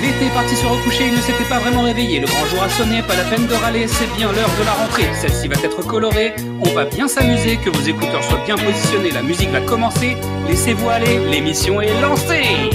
L'été est parti se recoucher, il ne s'était pas vraiment réveillé. Le grand jour a sonné, pas la peine de râler, c'est bien l'heure de la rentrée. Celle-ci va être colorée, on va bien s'amuser, que vos écouteurs soient bien positionnés, la musique va commencer. Laissez-vous aller, l'émission est lancée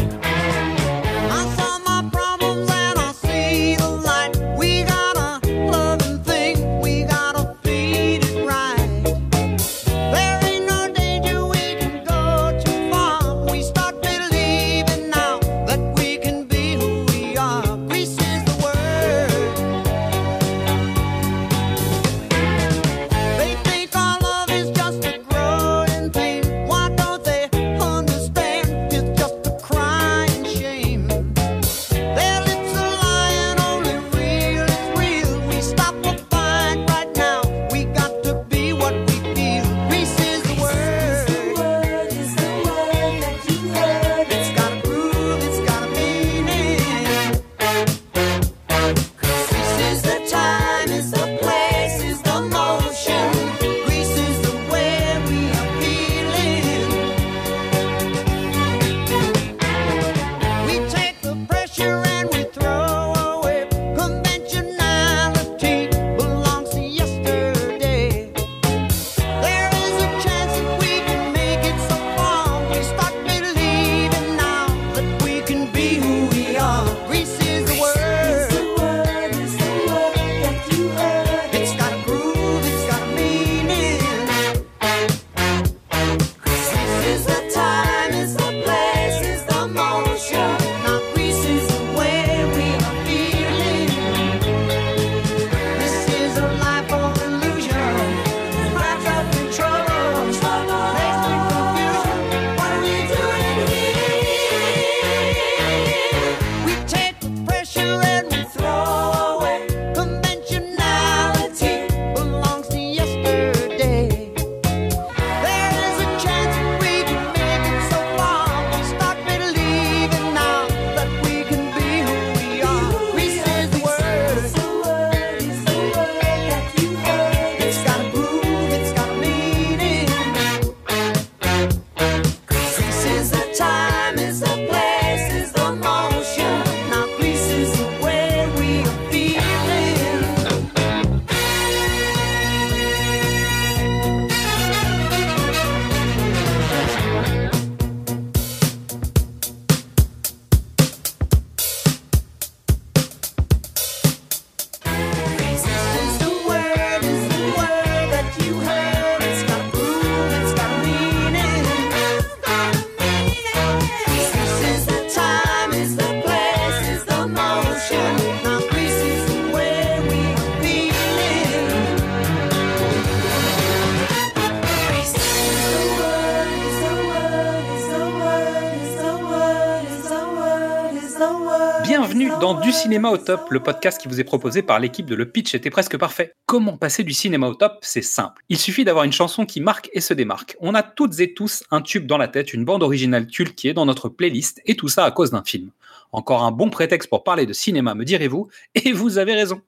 dans Du cinéma au top, le podcast qui vous est proposé par l'équipe de Le Pitch était presque parfait. Comment passer du cinéma au top? C'est simple. Il suffit d'avoir une chanson qui marque et se démarque. On a toutes et tous un tube dans la tête, une bande originale culte qui est dans notre playlist, et tout ça à cause d'un film. Encore un bon prétexte pour parler de cinéma, me direz-vous, et vous avez raison.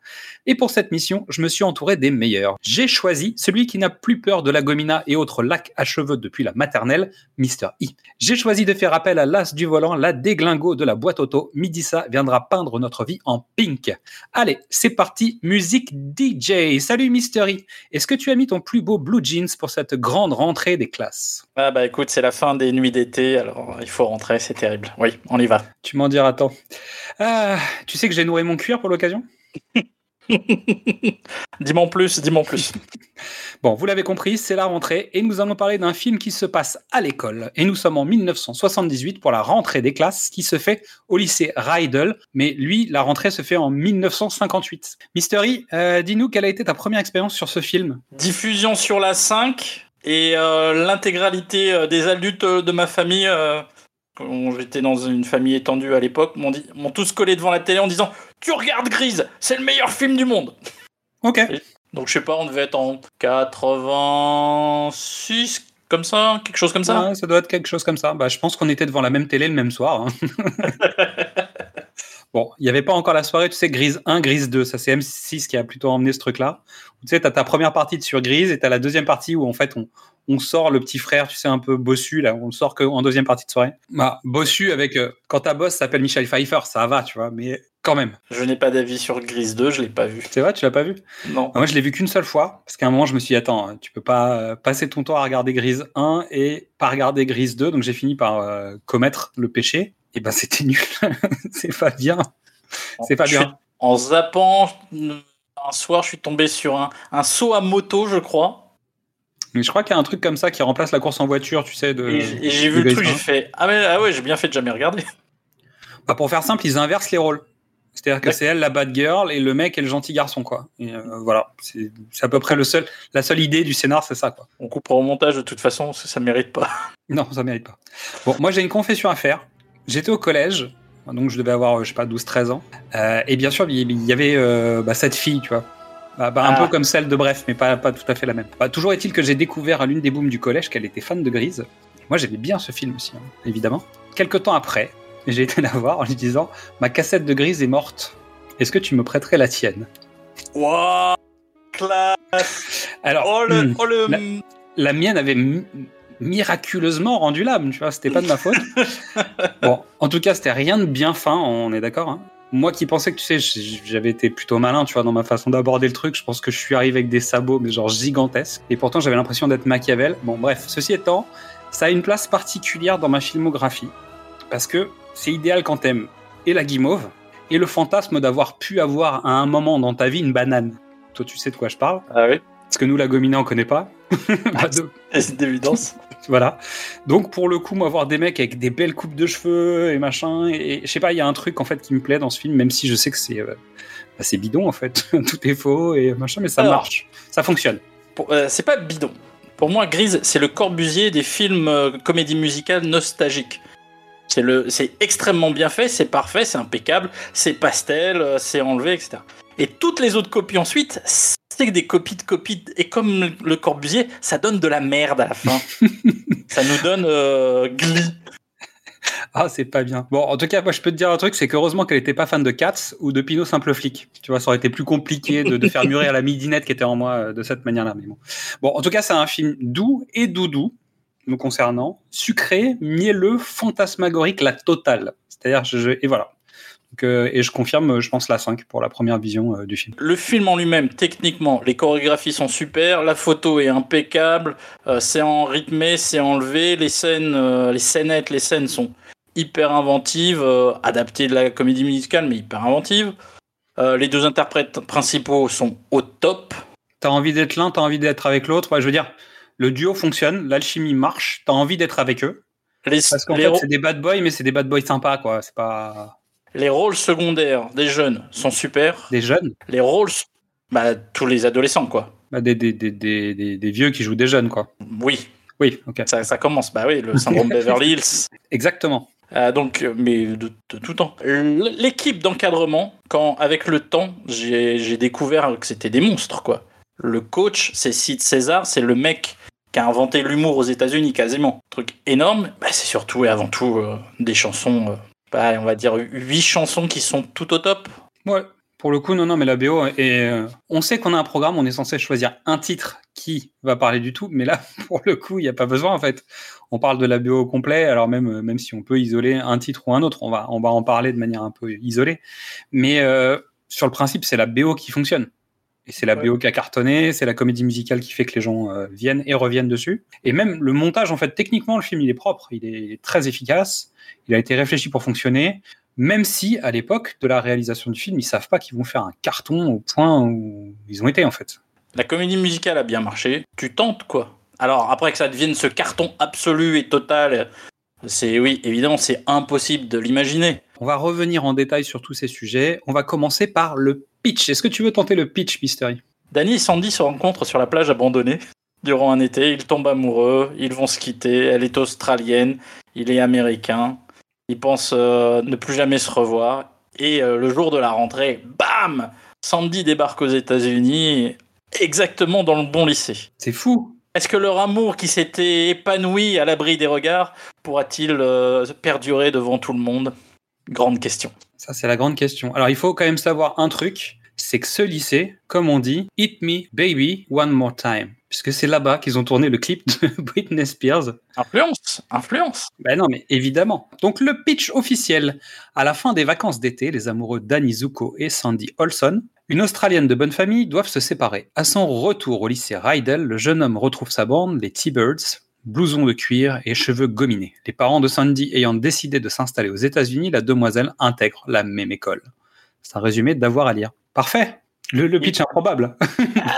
Et pour cette mission, je me suis entouré des meilleurs. J'ai choisi celui qui n'a plus peur de la gomina et autres lacs à cheveux depuis la maternelle, Mr. E. J'ai choisi de faire appel à l'as du volant, la déglingo de la boîte auto. Midissa viendra peindre notre vie en pink. Allez, c'est parti, musique DJ. Salut Mr. E. Est-ce que tu as mis ton plus beau blue jeans pour cette grande rentrée des classes? Ah bah écoute, c'est la fin des nuits d'été, alors il faut rentrer, c'est terrible. Oui, on y va. Tu m'en diras tant. Ah, tu sais que j'ai nourri mon cuir pour l'occasion? Dis-moi en plus, dis-moi en plus. Bon, vous l'avez compris, c'est la rentrée et nous allons parler d'un film qui se passe à l'école. Et nous sommes en 1978 pour la rentrée des classes qui se fait au lycée Rydell, mais lui, la rentrée se fait en 1958. Mystery, euh, dis-nous quelle a été ta première expérience sur ce film? Diffusion sur la 5 et euh, l'intégralité euh, des adultes de ma famille, euh, j'étais dans une famille étendue à l'époque, m'ont dit- m'ont tous collé devant la télé en disant Tu regardes Grise, c'est le meilleur film du monde Ok. Donc je sais pas, on devait être en 86, comme ça, quelque chose comme ça. Ouais, ça doit être quelque chose comme ça. Bah, je pense qu'on était devant la même télé le même soir. hein. bon, Il n'y avait pas encore la soirée, tu sais, Grise 1, Grise 2. Ça, c'est M6 qui a plutôt emmené ce truc-là. Tu sais, tu as ta première partie de sur Grise et tu as la deuxième partie où, en fait, on, on sort le petit frère, tu sais, un peu bossu, là. On le sort qu'en deuxième partie de soirée. Bah, bossu avec. euh, quand ta boss s'appelle Michel Pfeiffer, ça va, tu vois, mais quand même. Je n'ai pas d'avis sur Grise 2, je l'ai pas vu. C'est vrai, tu l'as pas vu? Non. Moi, je l'ai vu qu'une seule fois, parce qu'à un moment, je me suis dit, attends, tu peux pas euh, passer ton temps à regarder Grise 1 et pas regarder Grise 2, donc j'ai fini par euh, commettre le péché. Et ben, c'était nul. c'est pas bien. C'est pas Je suis- bien. En zappant, un soir, je suis tombé sur un, un saut à moto, je crois. Mais je crois qu'il y a un truc comme ça qui remplace la course en voiture, tu sais. De, Et j'ai vu le truc, 1. j'ai fait Ah, mais, ah ouais, j'ai bien fait de jamais regarder. Bah, pour faire simple, ils inversent les rôles. C'est-à-dire que c'est elle la bad girl et le mec est le gentil garçon, quoi. Et euh, voilà, c'est à peu près le seul, la seule idée du scénar, c'est ça, quoi. On coupera au montage de toute façon, ça mérite pas. Non, ça mérite pas. Bon, moi j'ai une confession à faire. J'étais au collège, donc je devais avoir, euh, je sais pas, 12-13 ans. Euh, et bien sûr, il y avait euh, bah, cette fille, tu vois. Bah, bah, un Ah. peu comme celle de Bref, mais pas, pas tout à fait la même. Bah, toujours est-il que j'ai découvert à l'une des booms du collège qu'elle était fan de Grise. Moi j'aimais bien ce film aussi, hein, évidemment. Quelques temps après, j'ai été la voir en lui disant Ma cassette de Grise est morte. Est-ce que tu me prêterais la tienne? Waouh Classe Alors, Oh le. hmm, Oh le la- la mienne avait mi- miraculeusement rendu l'âme, tu vois, c'était pas de ma faute. bon, en tout cas, c'était rien de bien fin, on est d'accord. hein. Moi qui pensais que, tu sais, j'avais été plutôt malin, tu vois, dans ma façon d'aborder le truc, je pense que je suis arrivé avec des sabots, mais genre gigantesques. Et pourtant, j'avais l'impression d'être Machiavel. Bon, bref, ceci étant, ça a une place particulière dans ma filmographie, parce que c'est idéal quand t'aimes et la guimauve, et le fantasme d'avoir pu avoir à un moment dans ta vie une banane. Toi, tu sais de quoi je parle? Ah oui, parce que nous, la gomina, on connaît pas. Bah, de- c'est d'évidence. voilà. Donc, pour le coup, moi, voir des mecs avec des belles coupes de cheveux et machin, et, et je sais pas, il y a un truc, en fait, qui me plaît dans ce film, même si je sais que c'est euh, bah, c'est bidon, en fait. Tout est faux et machin, mais ça Alors. marche. Ça fonctionne. Euh, c'est pas bidon. Pour moi, Grise, c'est le Corbusier des films euh, comédie musicale nostalgiques. C'est le, c'est extrêmement bien fait, c'est parfait, c'est impeccable, c'est pastel, euh, c'est enlevé, etc. Et toutes les autres copies ensuite, c'est que des copies de copies. Et comme le- Corbusier, ça donne de la merde à la fin. ça nous donne euh, Glee. Ah, c'est pas bien. Bon, en tout cas, moi, je peux te dire un truc, c'est qu'heureusement qu'elle était pas fan de Cats ou de Pinot Simple Flic. Tu vois, ça aurait été plus compliqué de, de faire mûrir la midinette qui était en moi euh, de cette manière-là. Mais bon. bon, en tout cas, c'est un film doux et doudou, nous concernant, sucré, mielleux, fantasmagorique, la totale. C'est-à-dire, je, je- et voilà. Donc, euh, et je confirme, je pense, la 5 pour la première vision euh, du film. Le film en lui-même, techniquement, les chorégraphies sont super, la photo est impeccable, euh, c'est en rythmé, c'est enlevé, les scènes, euh, les scénettes, les scènes sont hyper inventives, euh, adaptées de la comédie musicale, mais hyper inventives. Euh, les deux interprètes principaux sont au top. T'as envie d'être l'un, t'as envie d'être avec l'autre. Ouais, je veux dire, le duo fonctionne, l'alchimie marche, t'as envie d'être avec eux. Les, Parce qu'en les, fait, ro- c'est des bad boys, mais c'est des bad boys sympas, quoi. C'est pas les rôles secondaires des jeunes sont super. des jeunes. Les rôles, bah, tous les adolescents, quoi. Bah, des, des, des, des, vieux qui jouent des jeunes, quoi. Oui, Oui, ok. ça, ça commence. Bah oui, le syndrome Beverly Hills. Exactement. Euh, donc, euh, mais de, de tout temps. L'équipe d'encadrement, quand avec le temps, j'ai j'ai découvert que c'était des monstres, quoi. Le coach, c'est Sid César, c'est le mec qui a inventé l'humour aux États-Unis, quasiment. Truc énorme. Bah, c'est surtout et avant tout euh, des chansons, euh, bah, on va dire huit chansons qui sont tout au top. Ouais. Pour le coup, non, non, mais la BO, et euh, on sait qu'on a un programme, on est censé choisir un titre qui va parler du tout, mais là, pour le coup, il n'y a pas besoin, en fait. On parle de la BO au complet, alors même, euh, même si on peut isoler un titre ou un autre, on va, on va en parler de manière un peu isolée. Mais euh, sur le principe, c'est la BO qui fonctionne. Et c'est la Ouais. BO qui a cartonné, c'est la comédie musicale qui fait que les gens euh, viennent et reviennent dessus. Et même le montage, en fait, techniquement, le film, il est propre, il est très efficace, il a été réfléchi pour fonctionner. Même si, à l'époque de la réalisation du film, ils savent pas qu'ils vont faire un carton au point où ils ont été, en fait. La comédie musicale a bien marché. Tu tentes, quoi. Alors, après que ça devienne ce carton absolu et total, c'est oui, évidemment, c'est impossible de l'imaginer. On va revenir en détail sur tous ces sujets. On va commencer par le pitch. Est-ce que tu veux tenter le pitch, Mystery Danny et Sandy se rencontrent sur la plage abandonnée durant un été. Ils tombent amoureux, ils vont se quitter. Elle est australienne, il est américain. Ils pensent euh, ne plus jamais se revoir. Et euh, le jour de la rentrée, bam Sandy débarque aux États-Unis, exactement dans le bon lycée. C'est fou. Est-ce que leur amour qui s'était épanoui à l'abri des regards pourra-t-il euh, perdurer devant tout le monde? Grande question. Ça, c'est la grande question. Alors, il faut quand même savoir un truc, c'est que ce lycée, comme on dit, Hit Me Baby One More Time. Puisque c'est là-bas qu'ils ont tourné le clip de Britney Spears. Influence, influence. Ben non, mais évidemment. Donc, le pitch officiel. À la fin des vacances d'été, les amoureux Danny Zuko et Sandy Olson, une Australienne de bonne famille, doivent se séparer. À son retour au lycée Rydell, le jeune homme retrouve sa bande, les T-Birds, blouson de cuir et cheveux gominés. Les parents de Sandy ayant décidé de s'installer aux États-Unis, la demoiselle intègre la même école. C'est un résumé d'avoir à lire. Parfait. Le, le pitch improbable.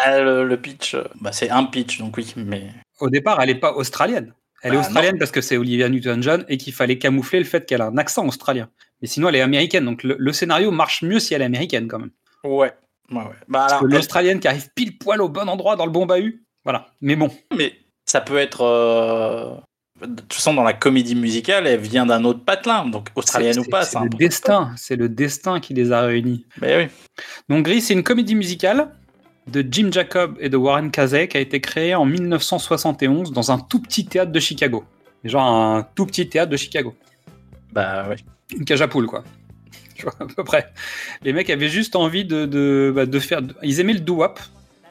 Ah, le, le pitch, euh, bah, c'est un pitch, donc oui, mais Au départ, elle n'est pas australienne. Elle est Bah, australienne parce que c'est Olivia Newton-John et qu'il fallait camoufler le fait qu'elle a un accent australien. Mais sinon, elle est américaine. Donc le, le scénario marche mieux si elle est américaine quand même. ouais. ouais, ouais. Bah, elle- l'australienne qui arrive pile poil au bon endroit dans le bon bahut. Voilà. Mais bon. mais ça peut être. euh, De toute façon, dans la comédie musicale, elle vient d'un autre patelin, donc australienne ou pas, c'est le destin. C'est le destin qui les a réunis. Mais oui. Donc Gris, c'est une comédie musicale de Jim Jacob et de Warren Casey qui a été créée en 1971 dans un tout petit théâtre de Chicago. Genre un tout petit théâtre de Chicago. Bah oui. Une cage à poules, quoi. À peu près. Les mecs avaient juste envie de, de, bah, de faire. Ils aimaient le doo-wop,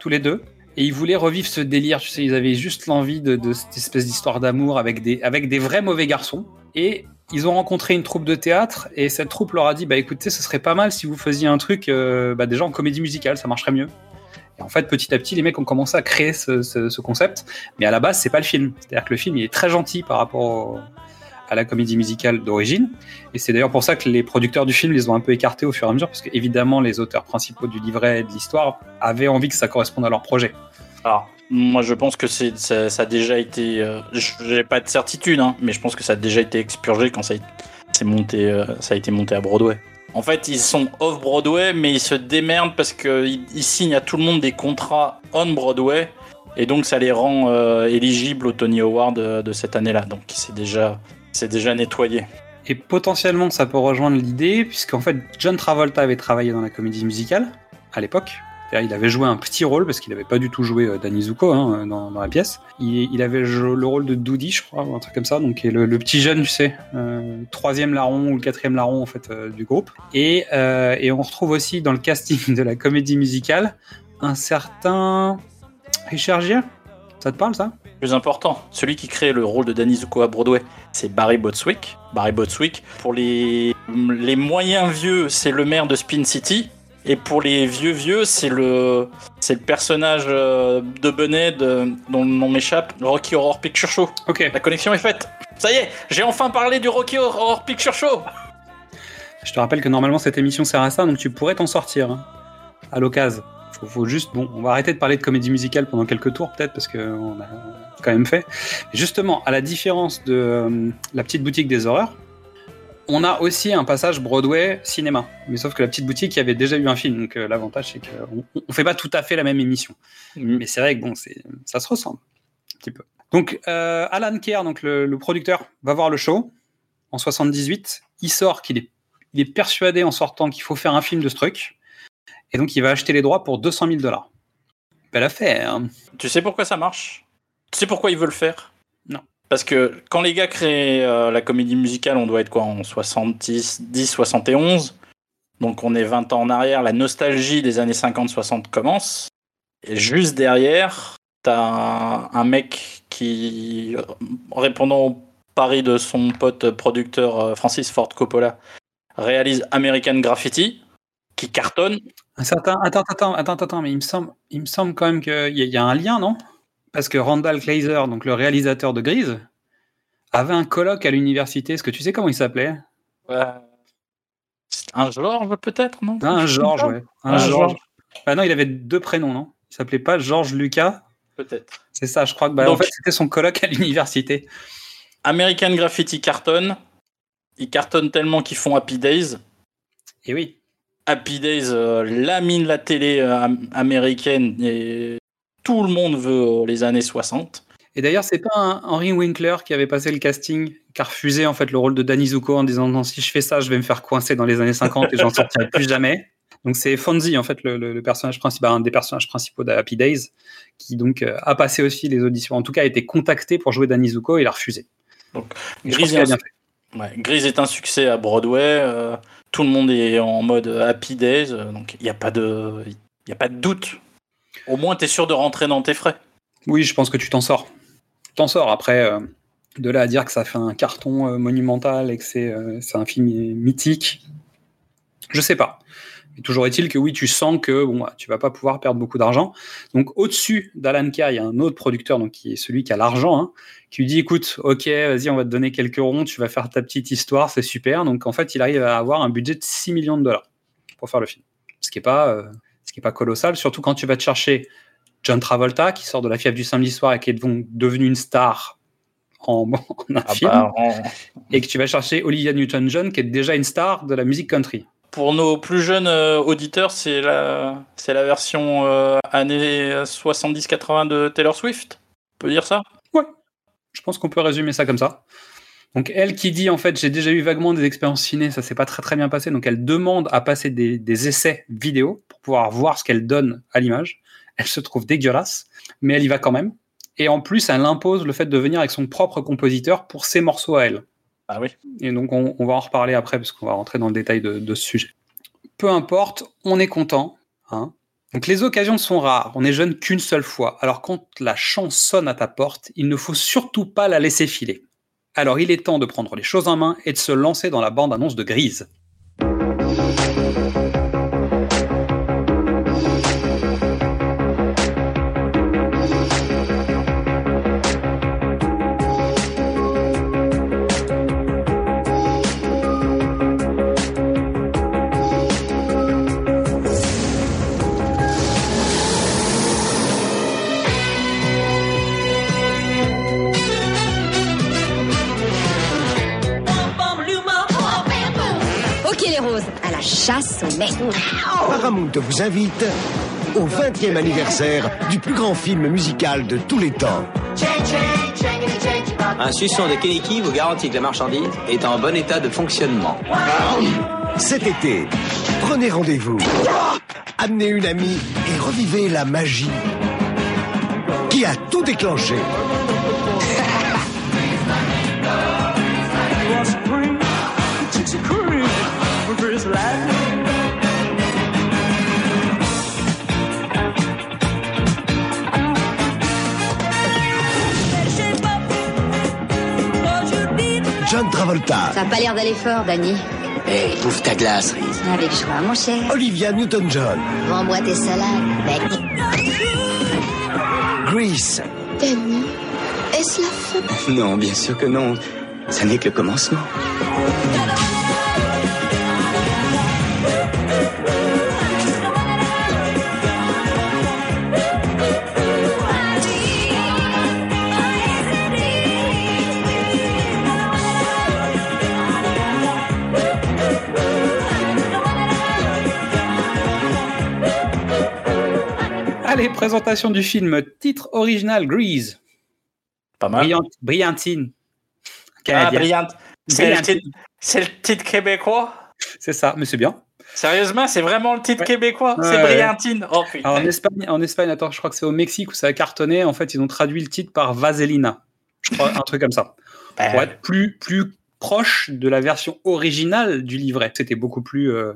tous les deux. Et ils voulaient revivre ce délire, tu sais, ils avaient juste l'envie de, cette espèce d'histoire d'amour avec des, avec des vrais mauvais garçons. Et ils ont rencontré une troupe de théâtre, et cette troupe leur a dit, bah écoutez, ce serait pas mal si vous faisiez un truc, euh, bah, déjà en comédie musicale, ça marcherait mieux. Et en fait, petit à petit, les mecs ont commencé à créer ce, ce- ce concept, mais à la base, c'est pas le film. C'est-à-dire que le film, il est très gentil par rapport au- à la comédie musicale d'origine. Et c'est d'ailleurs pour ça que les producteurs du film les ont un peu écartés au fur et à mesure, parce que évidemment les auteurs principaux du livret et de l'histoire avaient envie que ça corresponde à leur projet. Alors, moi, je pense que ça, a déjà été. euh, J'ai pas de certitude, hein, mais je pense que ça a déjà été expurgé quand ça a, monté, euh, ça a été monté à Broadway. En fait, ils sont off Broadway, mais ils se démerdent parce qu'ils ils signent à tout le monde des contrats on Broadway, et donc ça les rend euh, éligibles au Tony Award euh, de cette année-là. Donc, c'est déjà, c'est déjà nettoyé. Et potentiellement ça peut rejoindre l'idée, puisqu'en fait John Travolta avait travaillé dans la comédie musicale à l'époque. Il avait joué un petit rôle parce qu'il n'avait pas du tout joué euh, Danny Zuko hein, dans, dans la pièce. Il, il avait joué le rôle de Doody, je crois, un truc comme ça, donc le, le petit jeune, tu sais, euh, troisième larron ou le quatrième larron en fait euh, du groupe. Et, euh, et on retrouve aussi dans le casting de la comédie musicale un certain Richard Gere. Ça te parle ça? Plus important, celui qui crée le rôle de Danny Zuko à Broadway, c'est Barry Botswick. Barry Botswick, pour les, les moyens vieux, c'est le maire de Spin City. Et pour les vieux vieux, c'est le, c'est le personnage euh, de Benet de- dont le nom m'échappe, Rocky Horror Picture Show. Ok. La connexion est faite. Ça y est, j'ai enfin parlé du Rocky Horror Picture Show. Je te rappelle que normalement cette émission sert à ça, donc tu pourrais t'en sortir hein, à l'occasion. Faut, faut juste, bon, on va arrêter de parler de comédie musicale pendant quelques tours peut-être parce que on a quand même fait. Justement, à la différence de euh, la petite boutique des horreurs, on a aussi un passage Broadway cinéma. Mais sauf que la petite boutique, il y avait déjà eu un film, donc euh, l'avantage c'est qu'on on fait pas tout à fait la même émission. Mais c'est vrai que bon, ça se ressemble un petit peu. Donc euh, Alan Kerr, donc le, le producteur, va voir le show en 78. Il sort qu'il est, il est persuadé en sortant qu'il faut faire un film de ce truc, et donc il va acheter les droits pour 200 000 dollars. Belle affaire. hein. Tu sais pourquoi ça marche? Tu sais pourquoi ils veulent le faire? Non. Parce que quand les gars créent euh, la comédie musicale, on doit être quoi en 70, 10, 71. Donc on est 20 ans en arrière, la nostalgie des années 50-60 commence. Et juste derrière, t'as un, un mec qui, euh, répondant au pari de son pote producteur euh, Francis Ford Coppola, réalise American Graffiti, qui cartonne. Un certain, attends, attends, attends, attends, mais il me semble, il me semble quand même qu'il y, il y a un lien, non? Parce que Randall Kleiser, donc le réalisateur de Grise, avait un colloque à l'université. Est-ce que tu sais comment il s'appelait? C'est Un George peut-être, non? Un Georges, ouais. Un Un Georges. Georges. Ah non, il avait deux prénoms, non? Il s'appelait pas Georges Lucas Peut-être. C'est ça, je crois que bah, en fait c'était son colloque à l'université. American Graffiti cartonne. Ils cartonnent tellement qu'ils font Happy Days. Et oui. Happy Days euh, lamine la télé euh, am- américaine et tout le monde veut euh, les années 60. Et d'ailleurs, c'est pas un Henry Winkler qui avait passé le casting, qui a refusé en fait le rôle de Danny Zuko en disant non, si je fais ça, je vais me faire coincer dans les années 50 et j'en sortirai plus jamais. Donc c'est Fonzie en fait le, le- le personnage principal, un des personnages principaux de Happy Days, qui donc euh, a passé aussi les auditions. En tout cas, a été contacté pour jouer Danny Zuko et il a refusé. Donc, Et Grise est bien un- fait. Ouais, Grease est un succès à Broadway. euh, tout le monde est en mode Happy Days. donc il n'y a, pas de- il y a pas de doute. Au moins, tu es sûr de rentrer dans tes frais. Oui, je pense que tu t'en sors. Tu t'en sors. Après, euh, de là à dire que ça fait un carton euh, monumental et que c'est euh, c'est un film mythique, je sais pas. Mais toujours est-il que oui, tu sens que bon, bah, tu vas pas pouvoir perdre beaucoup d'argent. Donc au-dessus d'Alan Carr, il y a un autre producteur, donc qui est celui qui a l'argent, hein, qui lui dit écoute, ok, vas-y, on va te donner quelques ronds, tu vas faire ta petite histoire, c'est super. Donc en fait, il arrive à avoir un budget de 6 millions de dollars pour faire le film, ce qui est pas, qui pas colossal, surtout quand tu vas te chercher John Travolta, qui sort de la fièvre du samedi soir et qui est donc devenu une star en, en un Ah film, bah, et que tu vas chercher Olivia Newton-John, qui est déjà une star de la musique country. Pour nos plus jeunes euh, auditeurs, c'est la, c'est la version euh, années 70-80 de Taylor Swift. On peut dire ça? Je pense qu'on peut résumer ça comme ça. Donc elle qui dit en fait j'ai déjà eu vaguement des expériences ciné, ça s'est pas très très bien passé, donc elle demande à passer des, des essais vidéo pour pouvoir voir ce qu'elle donne à l'image. Elle se trouve dégueulasse, mais elle y va quand même. Et en plus, elle impose le fait de venir avec son propre compositeur pour ses morceaux à elle. Ah oui. Et donc, on, on va en reparler après, parce qu'on va rentrer dans le détail de, de ce sujet. Peu importe, on est content. Hein donc, les occasions sont rares. On est jeune qu'une seule fois. Alors, quand la chance sonne à ta porte, il ne faut surtout pas la laisser filer. Alors, il est temps de prendre les choses en main et de se lancer dans la bande-annonce de Grise. Paramount vous invite au 20e anniversaire du plus grand film musical de tous les temps. Un suçon de Keniki vous garantit que la marchandise est en bon état de fonctionnement. Cet été, prenez rendez-vous. Amenez une amie et revivez la magie qui a tout déclenché. John Travolta, Ça a pas l'air d'aller fort, Danny. Hé, bouffe ta glace, Reese. Avec joie, mon cher. Olivia Newton-John, Rends-moi tes salades, mec. Grease, Danny, est-ce la fin Non, bien sûr que non. Ça n'est que le commencement. Présentation du film. Titre original Grease. Pas mal. Brillant, Brillantine. Ah, brillante. C'est le, Brillantine. titre- c'est le titre québécois? C'est ça, mais c'est bien. Sérieusement, c'est vraiment le titre Ouais. québécois? C'est Ouais. Brillantine? Oh en Espagne, en Espagne, attends, je crois que c'est au Mexique où ça a cartonné. En fait, ils ont traduit le titre par Vaselina. Je crois, un truc comme ça. Ben, Pour être plus, plus proche de la version originale du livret. C'était beaucoup plus euh,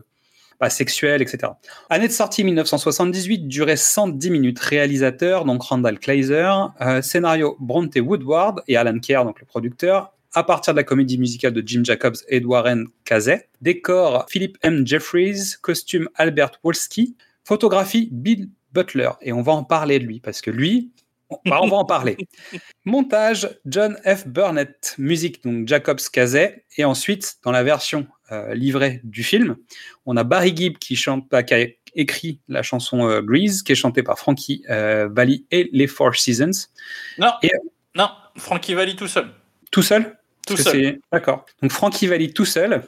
bah, sexuel, etc. Année de sortie 1978, durée 110 minutes. Réalisateur, donc Randall Kleiser. Euh, scénario Bronte Woodward et Alan Kerr, donc le producteur. À partir de la comédie musicale de Jim Jacobs et Warren. Décor Philip M. Jeffries. Costume Albert Wolski. Photographie Bill Butler. Et on va en parler de lui, parce que lui, on bah, va en parler. Montage John F. Burnett. Musique donc Jacobs Cazet. Et ensuite, dans la version euh, livrée du film, on a Barry Gibb qui, chante, bah, qui a écrit la chanson euh, Grease, qui est chantée par Frankie euh, Valli et les Four Seasons. Non, Et- non, Frankie Valli tout seul. Tout seul? Tout seul. D'accord. Donc Frankie Valli tout seul.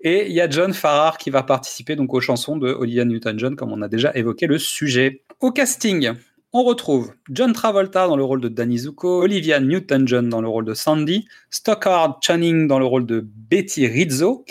Et il y a John Farrar qui va participer donc aux chansons de Olivia Newton-John, comme on a déjà évoqué le sujet. Au casting, on retrouve John Travolta dans le rôle de Danny Zuko, Olivia Newton-John dans le rôle de Sandy, Stockard Channing dans le rôle de Betty Rizzo,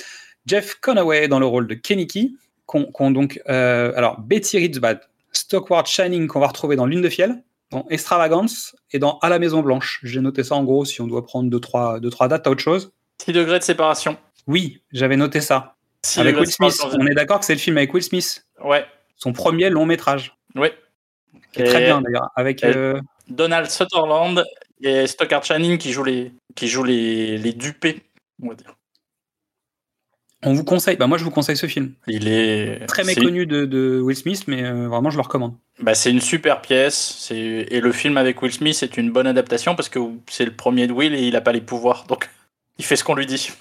Jeff Conaway dans le rôle de Keniki, qu'on donc euh, alors Betty Rizzo, bah, Stockard Channing qu'on va retrouver dans Lune de fiel, dans Extravagance et dans À la Maison Blanche. J'ai noté ça en gros si on doit prendre deux trois, deux, trois dates à autre chose. 6 degrés de séparation. Oui, j'avais noté ça. 6 avec Will Smith. On est d'accord que c'est le film avec Will Smith? Ouais, Son premier long métrage. ouais. Qui est très bien d'ailleurs. Avec. Euh, Donald Sutherland et Stockard Channing qui jouent les, qui jouent les, les dupés, on va dire. on vous conseille. Bah, moi, je vous conseille ce film. Il est Très méconnu de, de Will Smith, mais euh, vraiment, je le recommande. Bah, c'est une super pièce. Et le film avec Will Smith c'est une bonne adaptation parce que c'est le premier de Will et il a pas les pouvoirs, donc il fait ce qu'on lui dit.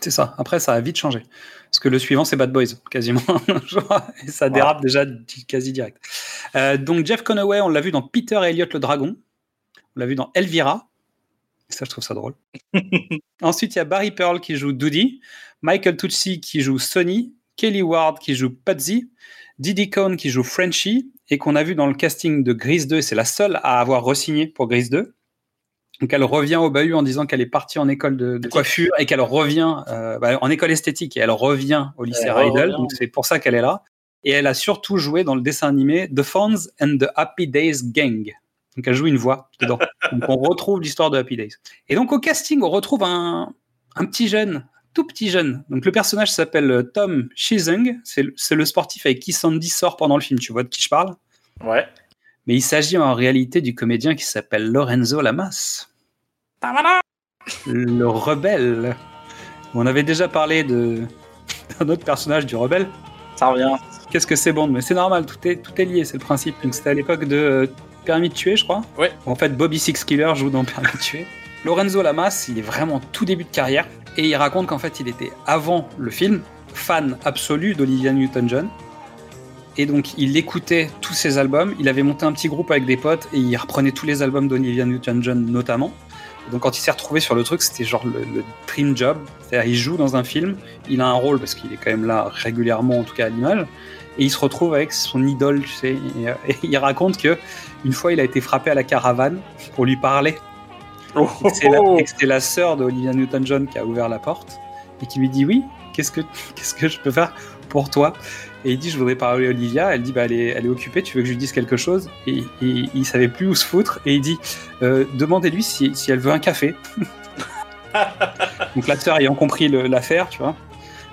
C'est ça. Après, ça a vite changé. Parce que le suivant, c'est Bad Boys, quasiment. Et ça dérape déjà quasi direct. Euh, donc, Jeff Conaway, on l'a vu dans Peter et Elliot le Dragon. On l'a vu dans Elvira. Et ça, je trouve ça drôle. Ensuite, il y a Barry Pearl qui joue Doody, Michael Tucci qui joue Sonny, Kelly Ward qui joue Pudsey, Diddy Cohn qui joue Frenchie, et qu'on a vu dans le casting de Grease 2. C'est la seule à avoir re-signé pour Grease 2. Donc elle revient au bahut en disant qu'elle est partie en école de, de coiffure et qu'elle revient euh, bah, en école esthétique et elle revient au lycée Rydell. Donc c'est pour ça qu'elle est là. Et elle a surtout joué dans le dessin animé The Fonz and the Happy Days Gang. Donc elle joue une voix dedans. donc on retrouve l'histoire de Happy Days. Et donc au casting, on retrouve un, un petit jeune, tout petit jeune. Donc le personnage s'appelle euh, Tom Shizung. C'est le sportif avec qui Sandy sort pendant le film. Tu vois de qui je parle? Ouais. Mais il s'agit en réalité du comédien qui s'appelle Lorenzo Lamas le rebelle. On avait déjà parlé de d'un autre personnage du rebelle. Ça revient. Qu'est-ce que c'est bon Mais c'est normal, tout est, tout est lié, c'est le principe. Donc c'était à l'époque de euh, Permis de tuer, je crois. Ouais. En fait, Bobby Six Killer joue dans Permis de tuer. Lorenzo Lamas, il est vraiment tout début de carrière. Et il raconte qu'en fait, il était avant le film fan absolu d'Olivia Newton-John. Et donc, il écoutait tous ses albums. Il avait monté un petit groupe avec des potes et il reprenait tous les albums d'Olivia Newton-John notamment. Donc, quand il s'est retrouvé sur le truc, c'était genre le, dream job. C'est-à-dire, il joue dans un film, il a un rôle parce qu'il est quand même là régulièrement, en tout cas à l'image. Et il se retrouve avec son idole, tu sais. Et, euh, il raconte que une fois, il a été frappé à la caravane pour lui parler. C'est la, la sœur d'Olivia Newton-John qui a ouvert la porte et qui lui dit oui, qu'est-ce que, qu'est-ce que je peux faire pour toi? Et il dit je voudrais parler à Olivia. Elle dit bah elle est, elle est occupée, tu veux que je lui dise quelque chose? Et, et il savait plus où se foutre et il dit euh, demandez-lui si, si elle veut un café. Donc la sœur ayant compris l'affaire, tu vois,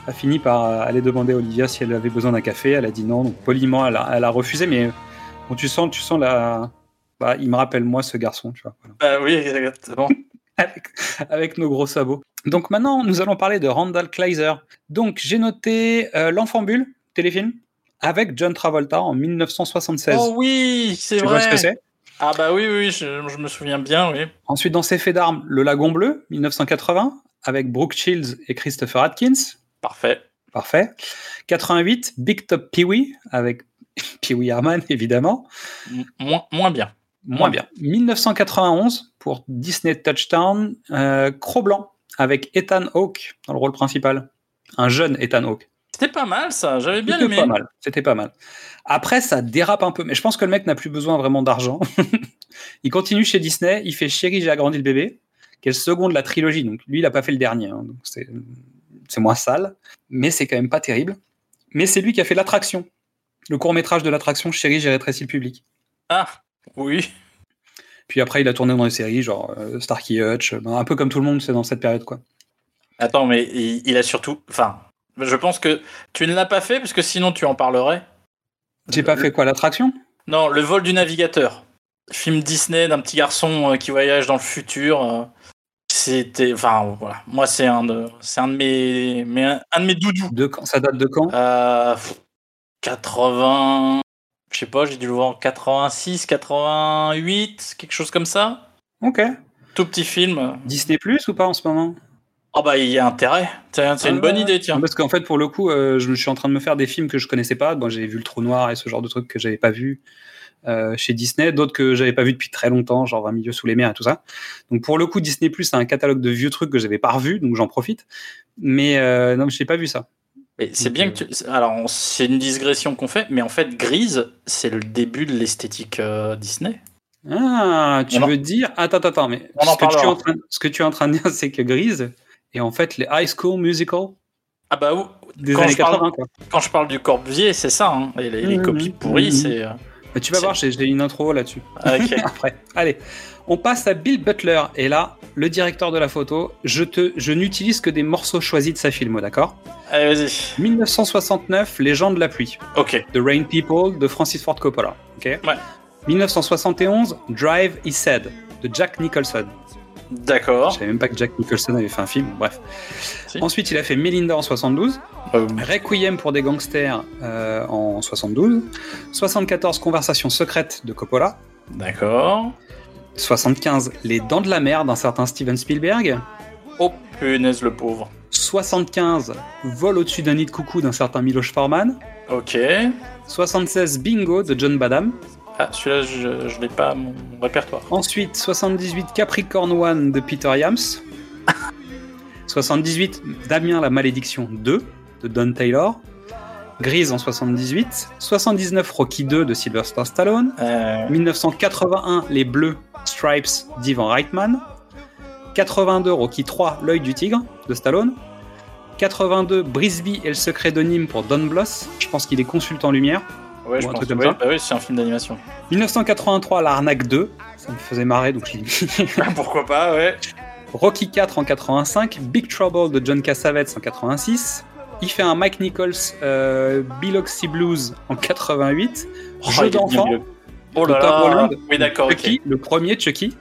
a fini par euh, aller demander à Olivia si elle avait besoin d'un café. Elle a dit non, donc poliment elle a, elle a refusé, mais bon, tu sens, tu sens la, bah, il me rappelle moi ce garçon, tu vois. voilà Bah oui, exactement. avec, avec nos gros sabots. Donc maintenant, nous allons parler de Randall Kleiser. Donc j'ai noté euh, L'Enfant Bulle, téléfilm, avec John Travolta en 1976. Oh oui, c'est tu vrai. vois ce que c'est? Ah bah oui, oui, je, je me souviens bien, oui. Ensuite, dans ses faits d'armes, Le Lagon Bleu, 1980, avec Brooke Shields et Christopher Atkins. Parfait. Parfait. 88, Big Top Pee-wee, avec Pee-wee Herman, évidemment. Moins, moins bien. Moins bien. 1991, pour Disney Touchdown, euh, Cro-Blanc, avec Ethan Hawke dans le rôle principal. Un jeune Ethan Hawke. C'était pas mal ça, j'avais bien aimé. pas mal. C'était pas mal. Après, ça dérape un peu, mais je pense que le mec n'a plus besoin vraiment d'argent. il continue chez Disney, il fait Chérie, j'ai agrandi le bébé, qui est le second de la trilogie. Donc lui, il n'a pas fait le dernier, hein, donc c'est c'est moins sale, mais c'est quand même pas terrible. Mais c'est lui qui a fait l'attraction, le court métrage de l'attraction Chérie, j'ai rétréci le public. Ah, oui. Puis après, il a tourné dans des séries, genre euh, Starkey Hutch, ben, un peu comme tout le monde, c'est dans cette période, quoi. Attends, mais il, il a surtout. Enfin, je pense que tu ne l'as pas fait parce que sinon tu en parlerais. J'ai pas Le- fait quoi, l'attraction? Non, Le vol du navigateur. Film Disney d'un petit garçon euh, qui voyage dans le futur. euh, C'était. Enfin, voilà. Moi, c'est un de, c'est un de mes, mes- un de mes doudous. de quand? Ça date de quand? Euh, pff, 80. Je sais pas, j'ai dû le voir en 86, 88, quelque chose comme ça. Ok. Tout petit film. Disney Plus ou pas en ce moment? Oh bah, il y a intérêt. C'est une Ah, bonne idée, tiens. Parce qu'en fait, pour le coup, euh, je me suis en train de me faire des films que je connaissais pas. Bon, j'ai vu Le Trou Noir et ce genre de trucs que j'avais pas vu euh, chez Disney, d'autres que j'avais pas vu depuis très longtemps, genre 20 milieux sous les mers et tout ça. Donc pour le coup, Disney Plus a un catalogue de vieux trucs que j'avais pas revu, donc j'en profite. Mais euh, non, je n'ai pas vu ça. C'est bien que tu... Alors, c'est une digression qu'on fait, mais en fait, Grise, c'est le début de l'esthétique euh, Disney. Ah, tu veux dire Attends, attends, attends, mais ce, que tu es en train, ce que tu es en train de dire, c'est que Grise est en fait les High School Musical Ah bah, ou- des Quand années je parle- 80. Quoi. quand je parle du Corbusier, c'est ça. hein. Et les, les Mhm, copies pourries, mhm. c'est... euh, Mais tu vas voir, j'ai une intro là-dessus. Ok. Après, allez, On passe à Bill Butler. Et là, le directeur de la photo, je, te, je n'utilise que des morceaux choisis de sa filmo, d'accord? Allez, vas-y. 1969, Les gens de la pluie. Ok. The Rain People de Francis Ford Coppola. ok? Ouais. 1971, Drive He Said de Jack Nicholson. Je D'accord. savais même pas que Jack Nicholson avait fait un film. Bref. Si. Ensuite, il a fait Melinda en 72. Euh, Requiem pour des gangsters euh, en 72. 74 Conversations secrètes de Coppola. D'accord. 75 Les Dents de la Mer d'un certain Steven Spielberg. Oh punaise le pauvre. 75 Vol au-dessus d'un nid de coucou d'un certain Miloš Forman. Ok. 76 Bingo de John Badham. Ah, celui-là, je, je l'ai pas à mon répertoire. Ensuite 78 Capricorn One de Peter Yams. 78 Damien la malédiction 2 de Don Taylor. Grise en 78. 79 Rocky 2 de Sylvester Stallone. Euh, 1981 Les Bleus Stripes d'Ivan Reitman. 82 Rocky 3 L'œil du tigre de Stallone. 82 Brisby et le secret de Nîmes pour Don Bloss. Je pense qu'il est consultant lumière. Ouais, je Ou un pense. truc comme ouais, ça. bah oui, c'est un film d'animation. 1983 L'Arnaque 2. Ça me faisait marrer donc je l'ai mis. Pourquoi pas, ouais. Rocky 4 en 85, Big Trouble de John Cassavetes en 86. Il fait un Mike Nichols euh, Biloxi Blues en 88. Oh, Jeu d'enfant Oh là là. Oui, d'accord, le premier Chucky.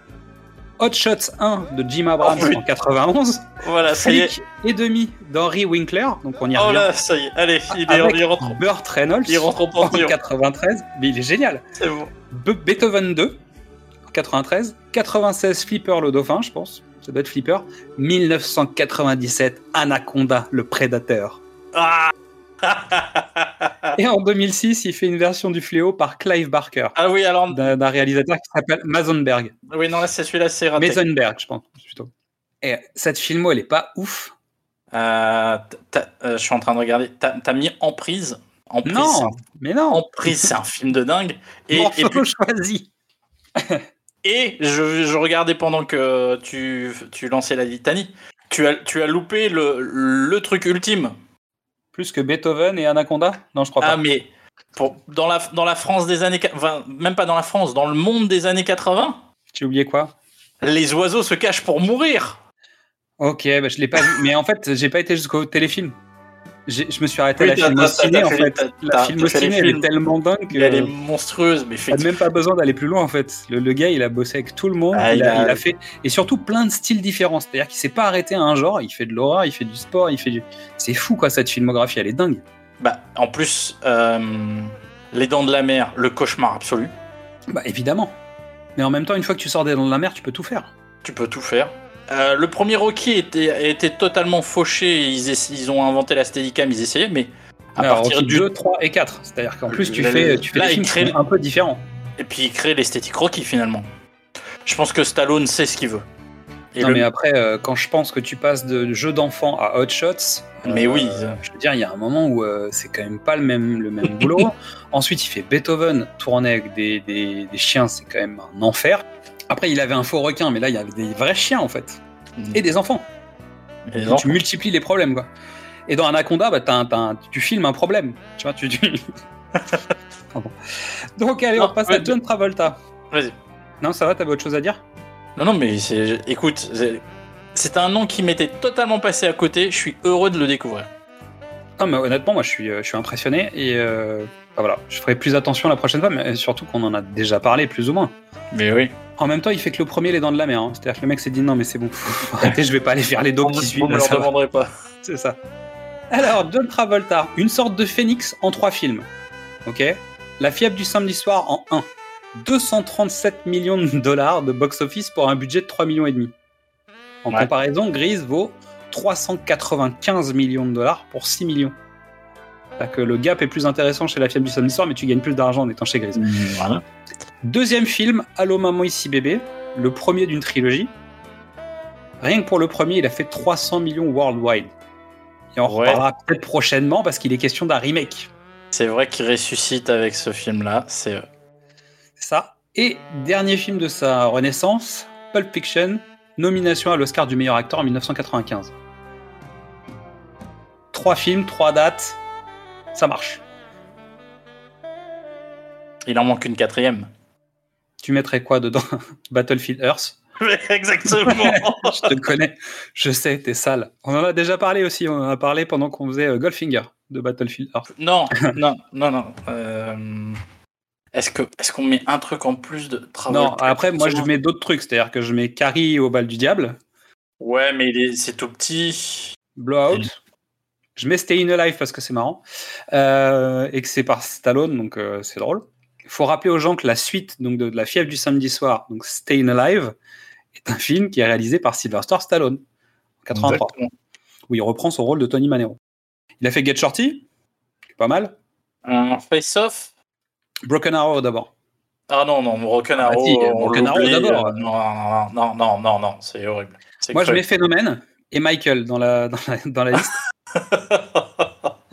Hot Shots 1 de Jim Abrams Oh, oui. en 91. Voilà, ça y est. Et demi d'Henry Winkler, donc on y Oh revient. là, ça y est. Allez, il est Avec il rentre. Burt Reynolds Il rentre en en pension. 93, mais il est génial. C'est bon. Be- Beethoven 2 en 93, 96 Flipper le dauphin, je pense. Ça doit être Flipper. 1997 Anaconda le prédateur. Ah Et en 2006, il fait une version du fléau par Clive Barker, Ah oui, alors. d'un réalisateur qui s'appelle Masonberg. Oui, non, là, c'est celui-là, c'est raté. Masonberg, je pense plutôt. Et cette filmo, elle est pas ouf. Euh, euh, je suis en train de regarder. T'as t'as mis Emprise. Emprise, Non, mais non. Emprise, c'est un film de dingue. Et, Morceau et, puis- choisi. et je, je regardais pendant que tu, tu lançais la litanie. Tu as, tu as loupé le, le truc ultime. Plus que Beethoven et Anaconda? Non, je crois Ah, pas. mais pour, dans, la, dans la France des années. Enfin, même pas dans la France, dans le monde des années 80, Tu as oublié quoi? Les oiseaux se cachent pour mourir. Ok, bah, je l'ai pas vu. Mais en fait, j'ai pas été jusqu'au téléfilm. Je me suis arrêté Oui, à la t'as- film t'as- au ciné, t'as en fait- La t'as- film t'as au fait les ciné, elle est tellement dingue que Elle est monstrueuse, mais t'as même pas besoin d'aller plus loin, en fait. Le, le gars, il a bossé avec tout le monde. Ah, il, a, a- il a fait... Et surtout plein de styles différents. C'est-à-dire qu'il s'est pas arrêté à un genre. Il fait de l'horreur, il fait du sport, il fait du... C'est fou, quoi, cette filmographie. Elle est dingue. Bah, en plus, euh, Les Dents de la Mer, le cauchemar absolu. Bah, évidemment. Mais en même temps, une fois que tu sors des dents de la mer, tu peux tout faire. Tu peux tout faire. Euh, le premier Rocky était, était totalement fauché. Ils, ont inventé la Steadicam, ils essayaient, mais à Alors, partir Rocky du 2, 3 et 4. C'est-à-dire qu'en plus, tu Là, fais, tu fais là, des films crée- un peu différents. Et puis il crée l'esthétique Rocky finalement. Je pense que Stallone sait ce qu'il veut. Et non, le- mais après, euh, quand je pense que tu passes de jeu d'enfant à Hot Shots, Mais euh, oui. je veux dire, il y a un moment où euh, c'est quand même pas le même, le même boulot. Ensuite, il fait Beethoven, tourné avec des, des, des chiens, c'est quand même un enfer. Après, il avait un faux requin, mais là, il y avait des vrais chiens en fait. Et des enfants. Et les Donc, enfants. tu multiplies les problèmes, quoi. Et dans Anaconda, bah, un- tu filmes un problème. Tu vois, tu. Donc, allez, on passe à John Travolta. Vas-y. Non, ça va, t'avais autre chose à dire? Non, non, mais c'est. Écoute, c'est- c'est un nom qui m'était totalement passé à côté. Je suis heureux de le découvrir. Non, mais honnêtement, moi, je suis, euh, je suis impressionné et euh, bah, voilà, je ferai plus attention la prochaine fois, mais surtout qu'on en a déjà parlé plus ou moins. Mais oui. En même temps, il fait que le premier, les dents de la mer. hein. C'est-à-dire que le mec s'est dit non, mais c'est bon, faut arrêter, je vais pas aller faire les dos qui suivent. me là, leur demanderez pas. C'est ça. Alors, John Travolta, une sorte de phénix en trois films. Ok La fiable du samedi soir en 1. 237 millions de dollars de box-office pour un budget de 3 millions et demi. En Ouais. comparaison, Grease vaut 395 millions de dollars pour 6 millions. Que le gap est plus intéressant chez la fiable du samedi soir, mais tu gagnes plus d'argent en étant chez. Voilà. Deuxième film, Allô maman ici bébé, le premier d'une trilogie. Rien que pour le premier, il a fait 300 millions worldwide. Et on Ouais. reparlera peut-être prochainement parce qu'il est question d'un remake. C'est vrai qu'il ressuscite avec ce film-là. C'est ça. Et dernier film de sa renaissance, Pulp Fiction, nomination à l'Oscar du meilleur acteur en 1995. Trois films, trois dates, ça marche. Il en manque une quatrième. Tu mettrais quoi dedans Battlefield Earth Exactement. Je te connais, je sais, t'es sale. On en a déjà parlé aussi, on en a parlé pendant qu'on faisait euh, Goldfinger de Battlefield Earth. non, non, non, non. Euh, Est-ce que est-ce qu'on met un truc en plus de travail Non, après, moi je mets d'autres trucs, c'est-à-dire que je mets Carrie au bal du diable, Ouais, mais est- c'est tout petit. Blowout, je mets Staying Alive parce que c'est marrant, euh, et que c'est par Stallone, donc euh, c'est drôle. Il faut rappeler aux gens que la suite donc, de, de La fièvre du samedi soir, donc Staying Alive, est un film qui est réalisé par Sylvester Stallone en 83, Exactement. où il reprend son rôle de Tony Manero. Il a fait Get Shorty, pas mal. Un face-off. Broken Arrow d'abord. Ah non, non, Broken Ah, Arrow. si, Broken Arrow d'abord. euh, Non, non, non, non, non, c'est horrible. Moi, je mets Phénomène et Michael dans la, dans la, dans la liste.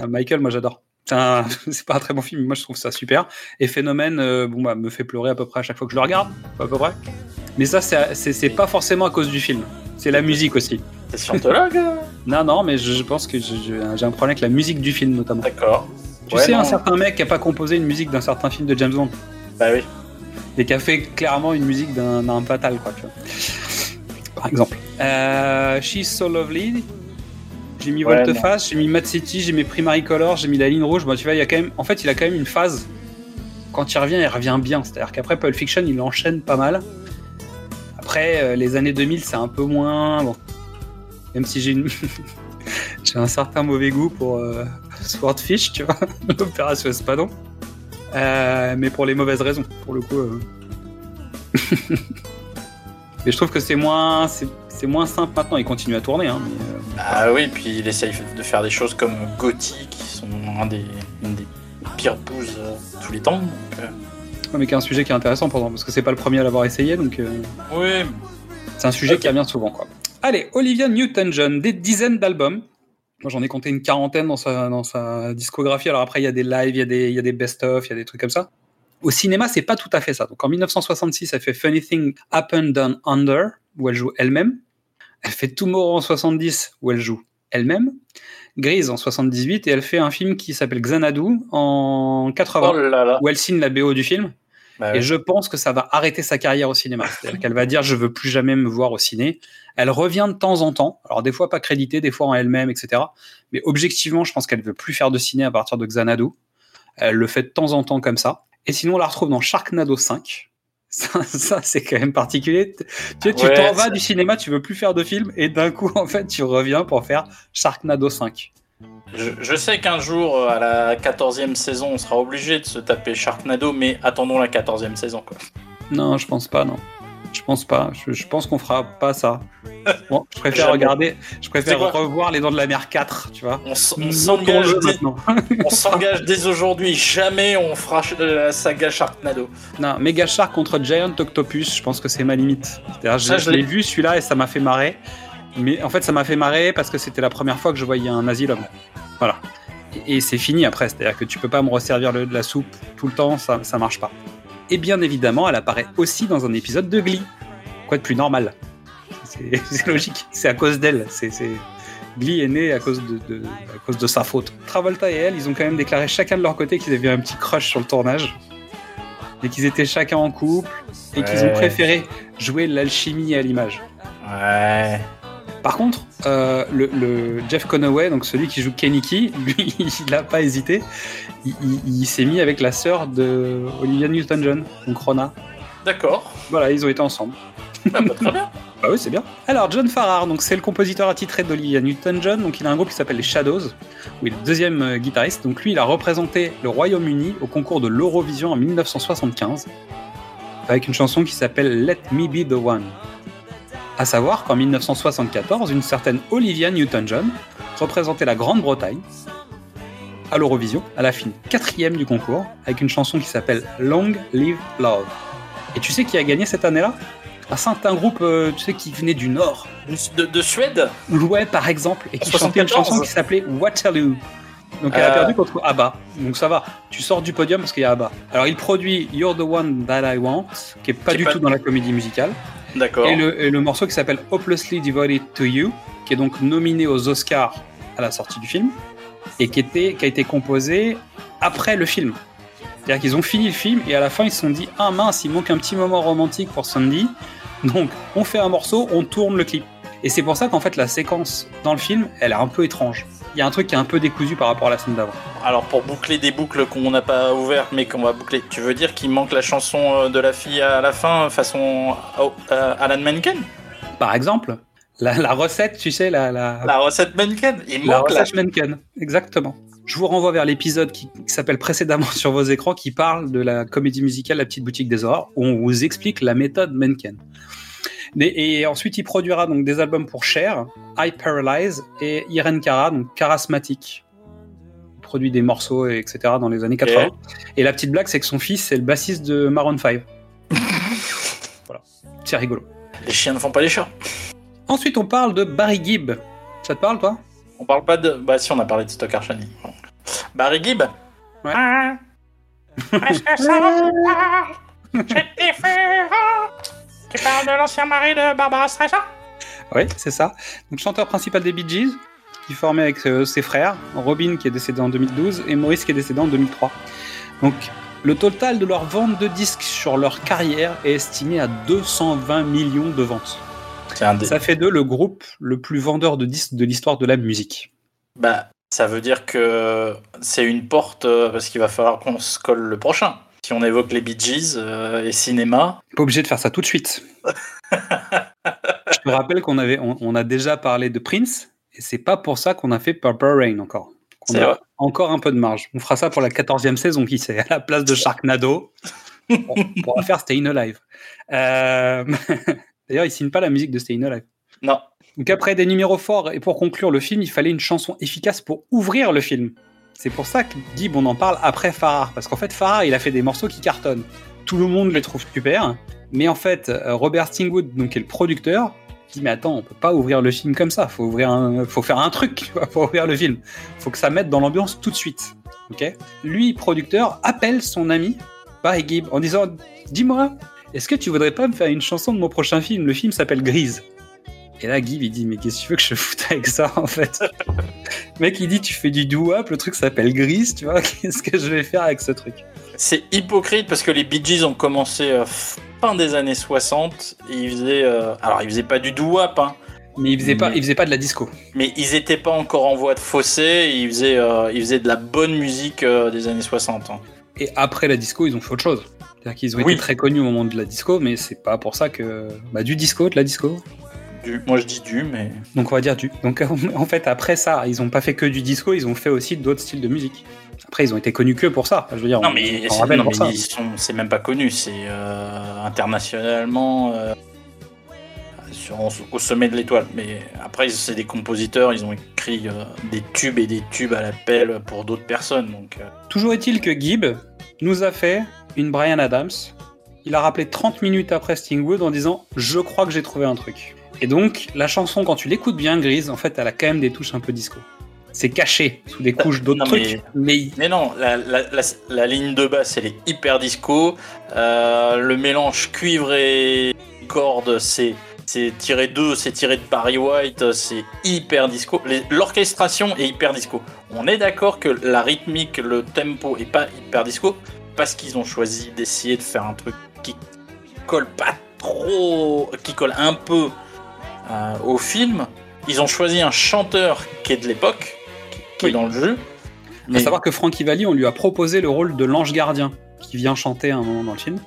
Ah, Michael, moi, j'adore. C'est un- pas un très bon film, mais moi, je trouve ça super. Et Phénomène, euh, bon, bah, me fait pleurer à peu près à chaque fois que je le regarde, à peu près. Mais ça, c'est- pas forcément à cause du film. C'est la musique aussi. T'es scientologue Non, non, mais je, je pense que j'ai un problème avec la musique du film, notamment. D'accord. Tu Ouais, sais, non. un certain mec qui a pas composé une musique d'un certain film de James Bond Bah oui. et qui a fait clairement une musique d'un d'un fatal, quoi, tu vois. Par exemple. Euh, She's So Lovely. J'ai mis Ouais, Volteface, j'ai mis Mad City, j'ai mis Primary Color, j'ai mis la ligne rouge. Bon, tu vois, il y a quand même, en fait, il a quand même une phase. Quand il revient, il revient bien. C'est-à-dire qu'après Pulp Fiction, il enchaîne pas mal. Après, euh, les années 2000, c'est un peu moins. Bon. Même si j'ai une. j'ai un certain mauvais goût pour euh, Swordfish, tu vois, l'opération Espadon. Euh, mais pour les mauvaises raisons, pour le coup. mais je trouve que c'est moins, c'est, moins simple maintenant. Il continue à tourner, hein, mais, euh, Ah oui, puis il essaye de faire des choses comme Gotti, qui sont un des, une des pires bouses euh, tous les temps. donc, euh, ouais, mais qui est un sujet qui est intéressant pourtant, parce que c'est pas le premier à l'avoir essayé, donc euh, Oui, c'est un sujet Ok. qui revient souvent, quoi. Allez, Olivia Newton-John, des dizaines d'albums. Moi, j'en ai compté une quarantaine dans sa, dans sa discographie. Alors après, il y a des lives, il y a des, il y a des best-of, il y a des trucs comme ça. Au cinéma, c'est pas tout à fait ça. Donc en 1966, elle fait Funny Thing Happened Down Under, où elle joue elle-même. Elle fait Tomorrow en 70, où elle joue elle-même. Grise en 78, et elle fait un film qui s'appelle Xanadu en 80, oh là là. où elle signe la BO du film. Bah Et oui. je pense que ça va arrêter sa carrière au cinéma. C'est-à-dire qu'elle va dire je veux plus jamais me voir au ciné. Elle revient de temps en temps. Alors des fois pas créditée, des fois en elle-même, etc. Mais objectivement, je pense qu'elle veut plus faire de ciné à partir de Xanadu. Elle le fait de temps en temps comme ça. Et sinon, on la retrouve dans Sharknado 5. Ça, ça, c'est quand même particulier. Tu sais, tu Ouais, t'en vas du cinéma, tu veux plus faire de film, et d'un coup, en fait, tu reviens pour faire Sharknado 5. Je, je sais qu'un jour, euh, à la 14e saison, on sera obligé de se taper Sharknado, mais attendons la 14e saison. Quoi. Non, je pense pas, non. Je pense pas. Je, je pense qu'on fera pas ça. Bon, je préfère regarder, je préfère revoir Les Dents de la Mer 4, tu vois. On, s'engage dès, maintenant. on s'engage dès aujourd'hui. Jamais on fera ch- la saga Sharknado. Non, Mega Shark contre Giant Octopus, je pense que c'est ma limite. Ça, je, l'ai l'ai- vu celui-là et ça m'a fait marrer. Mais en fait, ça m'a fait marrer parce que c'était la première fois que je voyais un asylum. Voilà. Et, et c'est fini après. C'est-à-dire que tu peux pas me resservir le- de la soupe tout le temps, ça, ça marche pas. Et bien évidemment, elle apparaît aussi dans un épisode de Glee. Quoi de plus normal? C'est logique. C'est à cause d'elle. C'est Glee est né à cause de, de- à cause de sa faute. Travolta et elle, ils ont quand même déclaré chacun de leur côté qu'ils avaient un petit crush sur le tournage. Et qu'ils étaient chacun en couple. Et qu'ils ont préféré jouer l'alchimie à l'image. Ouais. Par contre, euh, le, le Jeff Conaway, donc celui qui joue Keniki, lui, il n'a pas hésité. Il, il- il s'est mis avec la sœur de Olivia Newton-John, donc Rona. D'accord. Voilà, ils ont été ensemble. Ah, bah, très bien. Bah oui, c'est bien. Alors, John Farrar, donc c'est le compositeur attitré d'Olivia Newton-John. Donc, il a un groupe qui s'appelle les Shadows, où il est le deuxième euh, guitariste. Donc, lui, il a représenté le Royaume-Uni au concours de l'Eurovision en 1975, avec une chanson qui s'appelle Let Me Be the One. À savoir qu'en 1974, une certaine Olivia Newton-John représentait la Grande-Bretagne à l'Eurovision. Elle a fini quatrième du concours avec une chanson qui s'appelle Long Live Love. Et tu sais qui a gagné cette année-là? Ah, c'est un groupe, euh, tu sais, qui venait du Nord. De, de Suède? Ouais, par exemple, et qui chantait une 74. chanson qui s'appelait Waterloo. Donc elle a Euh. perdu contre ABBA. Donc ça va, tu sors du podium parce qu'il y a ABBA. Alors il produit You're the One That I Want, qui est pas Qui est du pas- tout dans la comédie musicale. Et le, le morceau qui s'appelle Hopelessly Devoted to You, qui est donc nominé aux Oscars à la sortie du film, et qui, qui a été composé après le film. C'est-à-dire qu'ils ont fini le film et à la fin ils se sont dit ah mince il manque un petit moment romantique pour Sandy, donc on fait un morceau, on tourne le clip. Et c'est pour ça qu'en fait la séquence dans le film elle est un peu étrange. Il y a un truc qui est un peu décousu par rapport à la scène d'avant. Alors pour boucler des boucles qu'on n'a pas ouvertes mais qu'on va boucler, tu veux dire qu'il manque la chanson euh, de la fille à la fin façon oh, euh, Alan Menken? Par exemple, la, la recette, tu sais, la, la, La recette Menken Il la manque la... recette Menken, exactement. Je vous renvoie vers l'épisode qui, qui s'appelle précédemment sur vos écrans, qui parle de la comédie musicale La Petite Boutique des Horreurs, où on vous explique la méthode Menken. Et, et ensuite, il produira donc des albums pour Cher, I Paralyze et Irene Cara, donc Charismatic. Il produit des morceaux, et etc. dans les années 80. Et la petite blague, c'est que son fils, c'est le bassiste de Maroon 5. voilà, c'est rigolo. Les chiens ne font pas les chats. Ensuite, on parle de Barry Gibb. Ça te parle, toi? On parle pas de... Bah si on a parlé de Stock Archani. Barry Gibb Ouais. Tu parles de l'ancien mari de Barbara Streisand? Oui, c'est ça. Donc, chanteur principal des Bee Gees, qui formait avec euh, ses frères, Robin qui est décédé en 2012 et Maurice qui est décédé en 2003. Donc, le total de leurs ventes de disques sur leur carrière est estimé à 220 millions de ventes. Des... Ça fait d'eux le groupe le plus vendeur de disques de l'histoire de la musique. Bah, ça veut dire que c'est une porte euh, parce qu'il va falloir qu'on se colle le prochain. Si on évoque les Bee Gees euh, et cinéma, Pas obligé de faire ça tout de suite. Je te rappelle qu'on avait, on, on a déjà parlé de Prince, et c'est pas pour ça qu'on a fait Purple Rain encore. On a vrai. encore un peu de marge. On fera ça pour la 14e saison, qui sait, à la place de Sharknado. on on pourra faire Stayin' Alive. Euh, D'ailleurs, il signe pas la musique de Stayin' Alive. non. Donc après des numéros forts et pour conclure le film, il fallait une chanson efficace pour ouvrir le film. C'est pour ça que Gibb, on en parle après Farrar, parce qu'en fait Farrar, il a fait des morceaux qui cartonnent. Tout le monde les trouve super, mais en fait euh, Robert Stingwood, donc qui est le producteur, dit mais attends, on peut pas ouvrir le film comme ça, faut ouvrir, faut faire un truc pour ouvrir le film. Faut que ça mette dans l'ambiance tout de suite. Ok? Lui, producteur, appelle son ami Barry Gibb en disant dis-moi, est-ce que tu voudrais pas me faire une chanson de mon prochain film? Le film s'appelle Grise. Et là, Gibb, il dit, mais qu'est-ce que tu veux que je foute avec ça, en fait? Le mec, il dit, tu fais du doo-wop, le truc s'appelle Grise, tu vois, qu'est-ce que je vais faire avec ce truc? C'est hypocrite parce que les Bee Gees ont commencé euh, fin des années 60 et ils faisaient. euh, alors, ils faisaient pas du doo-wop, hein, Mais il faisait, pas, Mais- il faisait pas de la disco. mais ils étaient pas encore en voie de fossé. Ils faisaient, euh, ils faisaient de la bonne musique des années 60. hein. Et après la disco, ils ont fait autre chose. C'est-à-dire qu'ils ont Oui. été très connus au moment de la disco, mais c'est pas pour ça que. Bah, du disco, de la disco. Du, moi, je dis du, mais. Donc on va dire du. Donc en fait, après ça, ils ont pas fait que du disco, ils ont fait aussi d'autres styles de musique. Après, ils ont été connus que pour ça. Je veux dire, Non, on- mais on s'en c'est rappelle non, pour mais ça. ils sont- c'est même pas connu. C'est euh, internationalement euh, sur- au sommet de l'étoile. Mais après, c'est des compositeurs. Ils ont écrit euh, des tubes et des tubes à l'appel pour d'autres personnes. Donc, Toujours est-il que Gibb nous a fait une Brian Adams. Il a rappelé 30 minutes après Stingwood en disant Je crois que j'ai trouvé un truc. Et donc, la chanson, quand tu l'écoutes bien, Grise, en fait, elle a quand même des touches un peu disco. C'est caché sous des couches d'autres trucs, mais... Mais non, la, la- la- la ligne de basse, elle est hyper disco. Euh, le mélange cuivre et corde, c'est c'est tiré d'eux, c'est tiré de Barry White, c'est hyper disco. L'orchestration est hyper disco. On est d'accord que la rythmique, le tempo est pas hyper disco parce qu'ils ont choisi d'essayer de faire un truc qui colle pas trop, qui colle un peu euh, au film. Ils ont choisi un chanteur qui est de l'époque, qui, Oui. est dans le jeu. À savoir que Frankie Valli, on lui a proposé le rôle de l'ange gardien, qui vient chanter à un moment dans le film.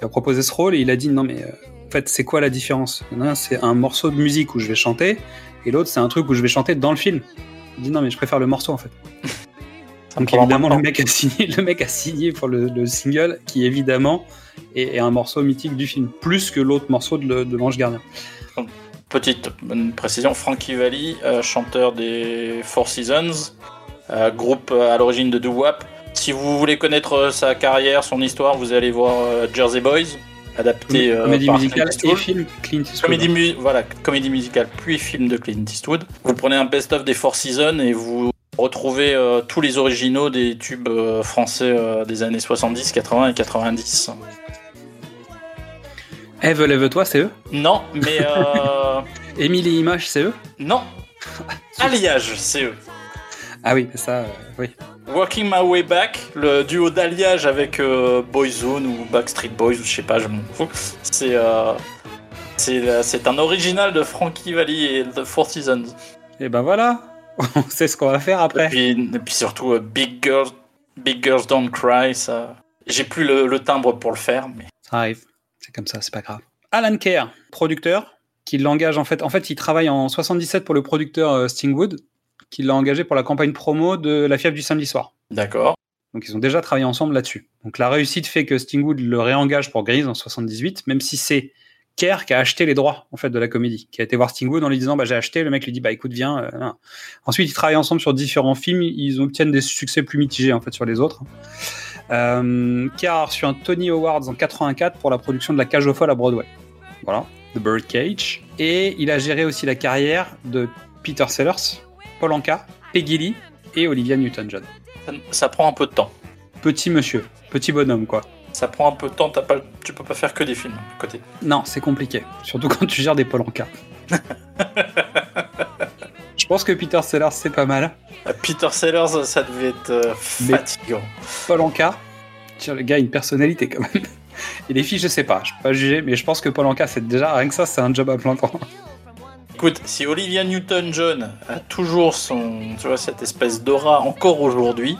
Il a proposé ce rôle et il a dit non mais euh, en fait c'est quoi la différence? C'est un morceau de musique où je vais chanter et l'autre c'est un truc où je vais chanter dans le film. Il dit non mais je préfère le morceau en fait. Donc évidemment le mec a signé, le mec a signé pour le, le single qui évidemment est, est un morceau mythique du film, plus que l'autre morceau de l'ange gardien. Petite précision, Frankie Valli, euh, chanteur des Four Seasons, euh, groupe euh, à l'origine de doo-wop. Si vous voulez connaître sa carrière, son histoire, vous allez voir Jersey Boys, adapté comédie par musicale Clint et film Clint Eastwood. Comédie, mu- voilà, comédie musicale puis film de Clint Eastwood. Vous prenez un best-of des Four Seasons et vous retrouvez euh, tous les originaux des tubes euh, français euh, des années 70, 80 et 90. Eve, lève-toi, c'est eux. Non, mais euh, Émile et Image, c'est eux. non. Alliage, c'est eux. Ah oui, ça, euh, oui. Working My Way Back, le duo d'alliage avec euh, Boyzone ou Backstreet Boys, ou je sais pas, je m'en fous. C'est euh, c'est un original de Frankie Valli et The Four Seasons. Et ben voilà, on sait ce qu'on va faire Et après. puis, et puis surtout Big Girls, Big Girls Don't Cry, ça. J'ai plus le, le timbre pour le faire, mais Ça arrive, c'est comme ça, c'est pas grave. Alan Kerr, producteur, qui l'engage en fait. En fait, il travaille en 77 pour le producteur euh, Stingwood, qui l'a engagé pour la campagne promo de La fièvre du samedi soir. d'accord. Donc ils ont déjà travaillé ensemble là-dessus. Donc la réussite fait que Stingwood le réengage pour Grease en 78, même si c'est Kerr qui a acheté les droits en fait de la comédie, qui a été voir Stingwood en lui disant bah j'ai acheté, le mec lui dit bah écoute viens. euh. Ensuite ils travaillent ensemble sur différents films, ils obtiennent des succès plus mitigés en fait sur les autres. Euh, Kerr a reçu un Tony Awards en 84 pour la production de La Cage aux folles à Broadway. Voilà, The Birdcage. Et il a géré aussi la carrière de Peter Sellers, Paul Anka, Peggy Lee et Olivia Newton-John. Ça, ça prend un peu de temps. Petit monsieur, petit bonhomme quoi. Ça prend un peu de temps, t'as pas, tu peux pas faire que des films à côté. Non, c'est compliqué. Surtout quand tu gères des Polanka. Je pense que Peter Sellers, c'est pas mal. Euh, Peter Sellers, ça devait être euh, Mais- fatigant. Polanka, tiens, le gars a une personnalité quand même. Et les filles, je sais pas, je peux pas juger, mais je pense que Polanka, c'est déjà, rien que ça, c'est un job à plein temps. Écoute, si Olivia Newton-John a toujours son, tu vois, cette espèce d'aura encore aujourd'hui,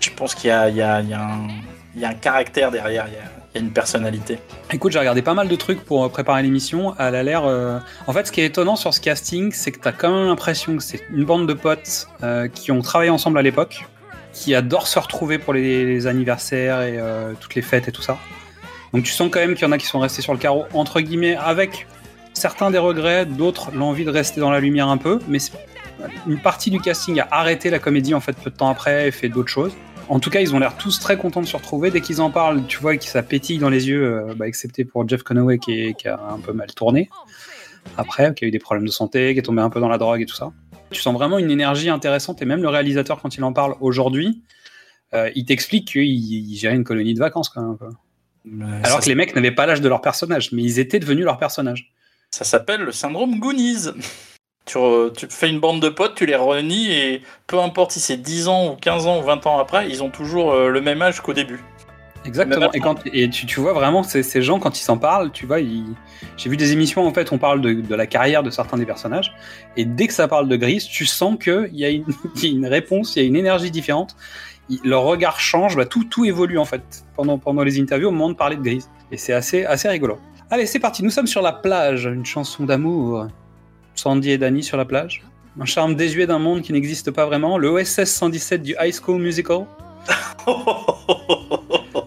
je pense qu'il y a, y, y, un- il y a un caractère derrière, il y a, une personnalité. Écoute, j'ai regardé pas mal de trucs pour euh, préparer l'émission. Elle a l'air. euh, En fait, ce qui est étonnant sur ce casting, c'est que t'as quand même l'impression que c'est une bande de potes euh, qui ont travaillé ensemble à l'époque, qui adorent se retrouver pour les, anniversaires et toutes les fêtes et tout ça. Donc tu sens quand même qu'il y en a qui sont restés sur le carreau, entre guillemets, avec certains des regrets, d'autres l'envie de rester dans la lumière un peu, mais une partie du casting a arrêté la comédie en fait peu de temps après et fait d'autres choses. En tout cas, ils ont l'air tous très contents de se retrouver. Dès qu'ils en parlent, tu vois que ça pétille dans les yeux, euh, bah, excepté pour Jeff Conaway qui, est- qui a un peu mal tourné. Après, qui a eu des problèmes de santé, qui est tombé un peu dans la drogue et tout ça. Tu sens vraiment une énergie intéressante et même le réalisateur, quand il en parle aujourd'hui, euh, il t'explique qu'il il gérait une colonie de vacances quand même. un peu. Alors que les mecs n'avaient pas l'âge de leur personnage, mais ils étaient devenus leur personnage. ça s'appelle le syndrome Goonies. Tu, re- tu fais une bande de potes, tu les renies et peu importe si c'est 10 ans ou 15 ans ou 20 ans après, ils ont toujours euh, le même âge qu'au début. Exactement. Et, quand, et tu, tu vois vraiment ces, ces gens, quand ils s'en parlent, tu vois, ils- j'ai vu des émissions, en fait, on parle de, de la carrière de certains des personnages. Et dès que ça parle de Gris, tu sens qu'il y, a une- il y a une réponse, il y a une énergie différente. Il- leur regard change, bah, tout, tout évolue, en fait, pendant, pendant les interviews au moment de parler de Gris. Et c'est assez, assez rigolo. Allez, c'est parti. Nous sommes sur la plage, une chanson d'amour. Sandy et Danny sur la plage. Un charme désuet d'un monde qui n'existe pas vraiment. Le OSS 117 du High School Musical.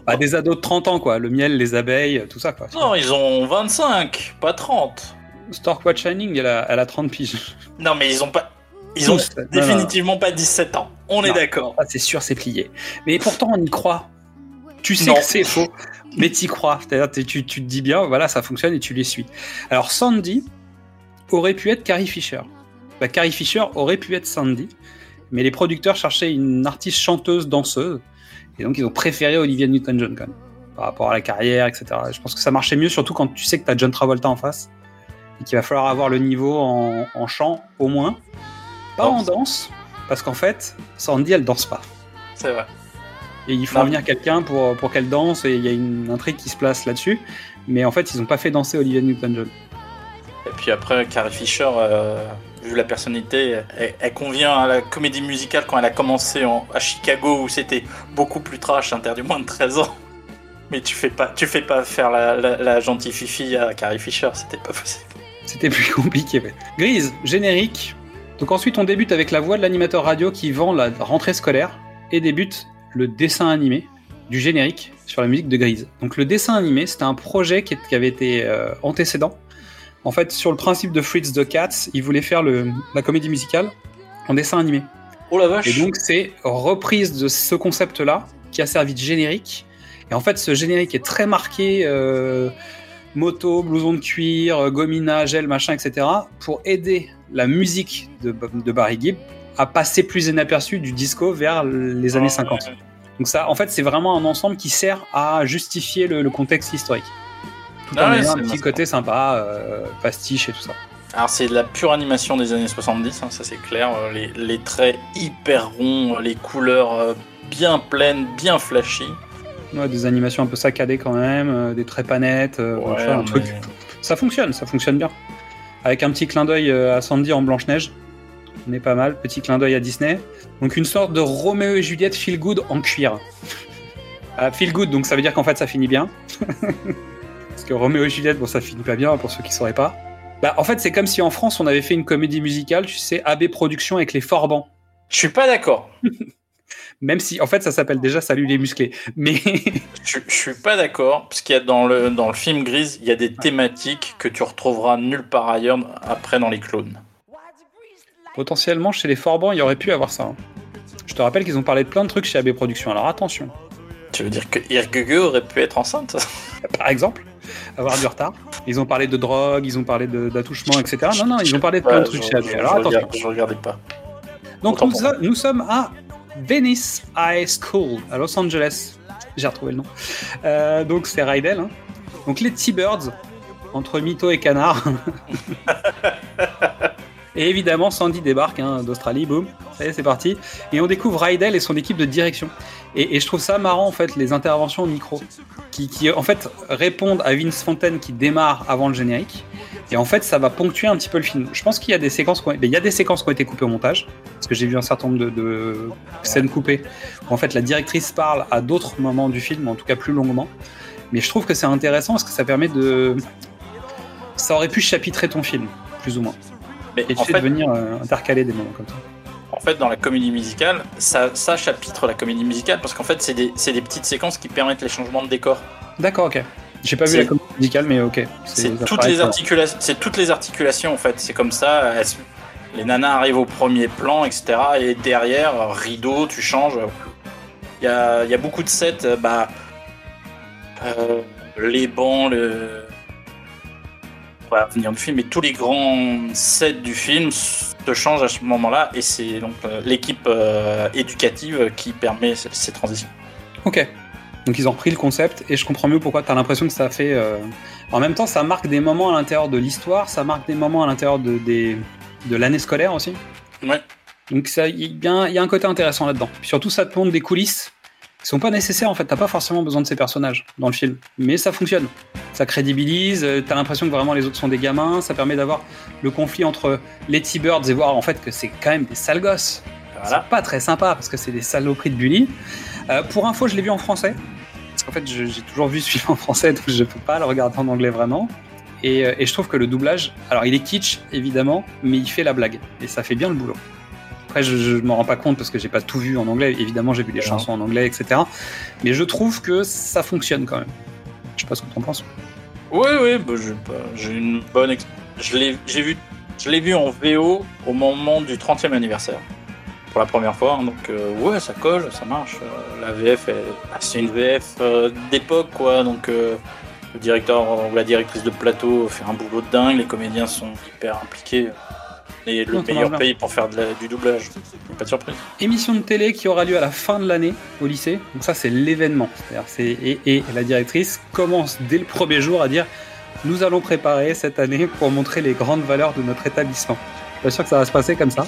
Bah, des ados de 30 ans, quoi. Le miel, les abeilles, tout ça, quoi. non, ils ont 25, pas 30. Storkwatch Shining, elle a, elle a 30 piges. Non, mais ils ont pas. Ils ont Tous. Non, non, définitivement pas 17 ans. On est d'accord. Ah, c'est sûr, c'est plié. Mais pourtant, on y croit. Tu sais que c'est faux, mais t'y crois. C'est-à-dire, tu, tu te dis bien, voilà, ça fonctionne et tu les suis. Alors, Sandy aurait pu être Carrie Fisher. Bah, Carrie Fisher aurait pu être Sandy, mais les producteurs cherchaient une artiste chanteuse, danseuse, et donc ils ont préféré Olivia Newton-John quand même, par rapport à la carrière, etc. Je pense que ça marchait mieux, surtout quand tu sais que t'as John Travolta en face, et qu'il va falloir avoir le niveau en, en chant au moins, pas en Danse. danse, parce qu'en fait, Sandy, elle danse pas. C'est vrai. Et il faut Non. venir quelqu'un pour, pour qu'elle danse, et il y a une intrigue qui se place là-dessus. Mais en fait, ils n'ont pas fait danser Olivia Newton-John. Et puis après, Carrie Fisher, euh, vu la personnalité, elle, convient à la comédie musicale quand elle a commencé en- à Chicago où c'était beaucoup plus trash, interdit moins de 13 ans. Mais tu fais pas, tu fais pas faire la, gentille fifi à Carrie Fisher, c'était pas possible. C'était plus compliqué. ouais. Grise, générique. Donc ensuite, on débute avec la voix de l'animateur radio qui vend la rentrée scolaire et débute le dessin animé du générique sur la musique de Grise. Donc le dessin animé, c'était un projet qui, qui avait été euh, antécédent. En fait, sur le principe de Fritz the Cats, il voulait faire le, la comédie musicale en dessin animé. Oh la vache Et donc, c'est reprise de ce concept-là qui a servi de générique. Et en fait, ce générique est très marqué euh, moto, blouson de cuir, euh, gomina, gel, machin, etc. pour aider la musique de, de Barry Gibb à passer plus inaperçu du disco vers les années 50. Donc ça, en fait, c'est vraiment un ensemble qui sert à justifier le, le contexte historique. Tout Ah en ouais, ayant un c'est petit côté sympa, euh, pastiche et tout ça. Alors c'est de la pure animation des années 70, hein, ça c'est clair. Euh, Les, les traits hyper ronds, les couleurs euh, bien pleines, bien flashy. Ouais, des animations un peu saccadées quand même, euh, des traits pas nets, euh, Ouais, vois, un mais- truc. Ça fonctionne, ça fonctionne bien. Avec un petit clin d'œil euh, à Sandy en Blanche-Neige. On est pas mal, petit clin d'œil à Disney. Donc une sorte de Roméo et Juliette feel good en cuir. Ah, feel good, donc ça veut dire qu'en fait ça finit bien. Parce que Roméo et Juliette, bon ça finit pas bien pour ceux qui sauraient pas. Bah, en fait c'est comme si en France on avait fait une comédie musicale, tu sais, AB Productions avec les Forbans. Je suis pas d'accord. Même si en fait ça s'appelle déjà Salut les musclés. Mais Je, je suis pas d'accord, parce qu'il y a dans le, dans le film Grise, il y a des thématiques que tu retrouveras nulle part ailleurs après dans les clones. Potentiellement, chez les Forbans, il y aurait pu avoir ça. hein. Je te rappelle qu'ils ont parlé de plein de trucs chez AB Productions, alors attention. Tu veux dire que Irgugue aurait pu être enceinte Par exemple, avoir du retard. Ils ont parlé de drogue, ils ont parlé d'attouchement, etc. Non, non, ils ont parlé de plein de trucs je- Alors je regarde- je regardais pas. Donc nous sommes à Venice High School, à Los Angeles. J'ai retrouvé le nom. Euh, donc c'est Rydell. hein. Donc les T-Birds, entre mytho et canard. et évidemment, Sandy débarque hein, d'Australie, boum. Ça y est, c'est parti. Et on découvre Rydell et son équipe de direction. Et, je trouve ça marrant, en fait, les interventions au micro, qui, en fait, répondent à Vince Fontaine qui démarre avant le générique. Et en fait, ça va ponctuer un petit peu le film. Je pense qu'il y a des séquences, qui ont- y a des séquences qui ont été coupées au montage, parce que j'ai vu un certain nombre de, de scènes coupées où en fait la directrice parle à d'autres moments du film, en tout cas plus longuement. Mais je trouve que c'est intéressant parce que ça permet de, ça aurait pu chapitrer ton film, plus ou moins, Mais et en fait, de venir euh, intercaler des moments comme ça. en fait, dans la comédie musicale, ça, ça chapitre la comédie musicale parce qu'en fait, c'est des, des petites séquences qui permettent les changements de décor. D'accord, ok. J'ai pas vu la comédie musicale, mais ok. C'est toutes, les articulations, c'est toutes les articulations en fait. C'est comme ça. elles les nanas arrivent au premier plan, etc. Et derrière, rideau, tu changes. Il y a, y a beaucoup de sets. euh, Bah, euh, les bancs, le. On va venir du film, mais tous les grands sets du film se changent à ce moment-là. Et c'est donc euh, l'équipe euh, éducative qui permet ces, ces transitions. Ok. Donc ils ont repris le concept et je comprends mieux pourquoi tu as l'impression que ça fait. euh, En même temps, ça marque des moments à l'intérieur de l'histoire, ça marque des moments à l'intérieur de, des... de l'année scolaire aussi. Ouais. Donc ça, il y, y a un côté intéressant là-dedans. Surtout, ça te montre des coulisses qui sont pas nécessaires en fait. T'as pas forcément besoin de ces personnages dans le film, mais ça fonctionne. Ça crédibilise. euh, T'as l'impression que vraiment les autres sont des gamins. Ça permet d'avoir le conflit entre les T-Birds et voir en fait que c'est quand même des sales gosses. Voilà. C'est pas très sympa parce que c'est des saloperies de bully. Euh, pour info, je l'ai vu en français. Parce qu'en fait, j'ai toujours vu ce film en français, donc je peux pas le regarder en anglais vraiment. Et, euh, et je trouve que le doublage, alors il est kitsch évidemment, mais il fait la blague. Et ça fait bien le boulot. Après, je, je m'en rends pas compte parce que j'ai pas tout vu en anglais. Évidemment, j'ai vu les Ouais. chansons en anglais, etc. Mais je trouve que ça fonctionne quand même. Je sais pas ce que t'en penses. Oui, oui, bah, j'ai pas- j'ai une bonne. Je l'ai, j'ai vu, je l'ai vu en VO au moment du 30e anniversaire pour la première fois. hein, donc euh, ouais, ça colle, ça marche. euh, la VF, bah, c'est une VF euh, d'époque, quoi. Donc le directeur ou la directrice de plateau fait un boulot de dingue. Les comédiens sont hyper impliqués. Le Non, meilleur pays pour faire de la- du doublage. Pas de surprise. Émission de télé qui aura lieu à la fin de l'année au lycée. Donc ça, c'est l'événement. Et, et la directrice commence dès le premier jour à dire nous allons préparer cette année pour montrer les grandes valeurs de notre établissement. Je suis pas sûr que ça va se passer comme ça.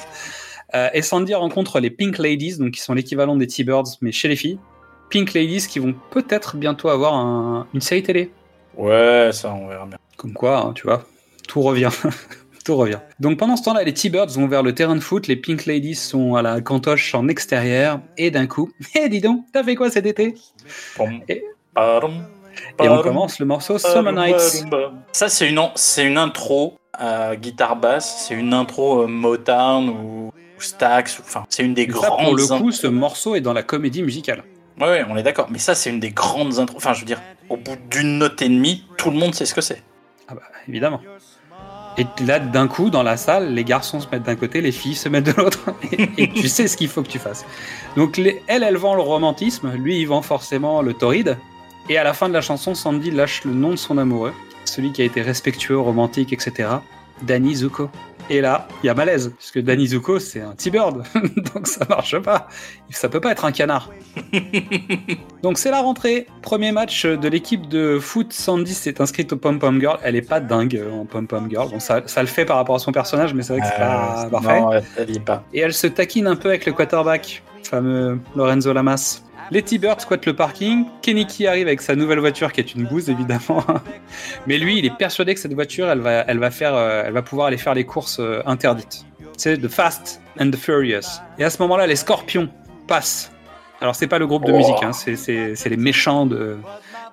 Euh, et Sandy rencontre les Pink Ladies, donc qui sont l'équivalent des T-Birds, mais chez les filles. Pink Ladies qui vont peut-être bientôt avoir un- une série télé. Ouais, ça, on verra bien. Comme quoi, hein, tu vois, tout revient. tout revient. Donc pendant ce temps-là, les T-Birds vont vers le terrain de foot, les Pink Ladies sont à la cantoche en extérieur, et d'un coup, hé dis donc, t'as fait quoi cet été? Et- Et on commence le morceau Summer Nights. Ça, c'est une, c'est une intro à guitare basse. C'est une intro euh, Motown ou, Stax. Enfin, c'est une des ça, grandes. pour le coup, ce morceau est dans la comédie musicale. Ouais, ouais, on est d'accord. Mais ça, c'est une des grandes intros. Enfin, je veux dire, au bout d'une note et demie, tout le monde sait ce que c'est. Ah bah, évidemment. Et là, d'un coup, dans la salle, les garçons se mettent d'un côté, les filles se mettent de l'autre, et, tu sais ce qu'il faut que tu fasses. Donc, elle, elle vend le romantisme, lui, il vend forcément le torride. Et à la fin de la chanson, Sandy lâche le nom de son amoureux, celui qui a été respectueux, romantique, etc. Danny Zuko. Et là, il y a malaise, puisque Danny Zuko, c'est un T-Bird, donc ça marche pas. Ça peut pas être un canard. donc c'est la rentrée. Premier match de l'équipe de foot. Sandy s'est inscrite au Pom Pom Girl. Elle est pas dingue euh, en Pom Pom Girl. Bon, ça, ça le fait par rapport à son personnage, mais c'est vrai que c'est pas Euh, parfait. non, y est pas. Et elle se taquine un peu avec le quarterback, fameux Lorenzo Lamas. Les T-Birds squattent le parking. Keniki arrive avec sa nouvelle voiture qui est une bouse évidemment. Mais lui, il est persuadé que cette voiture, elle va, elle va, faire, euh, elle va pouvoir aller faire les courses euh, interdites. C'est The Fast and the Furious. Et à ce moment-là, les Scorpions passent. Alors c'est pas le groupe de Oh. musique, hein, c'est- les méchants de.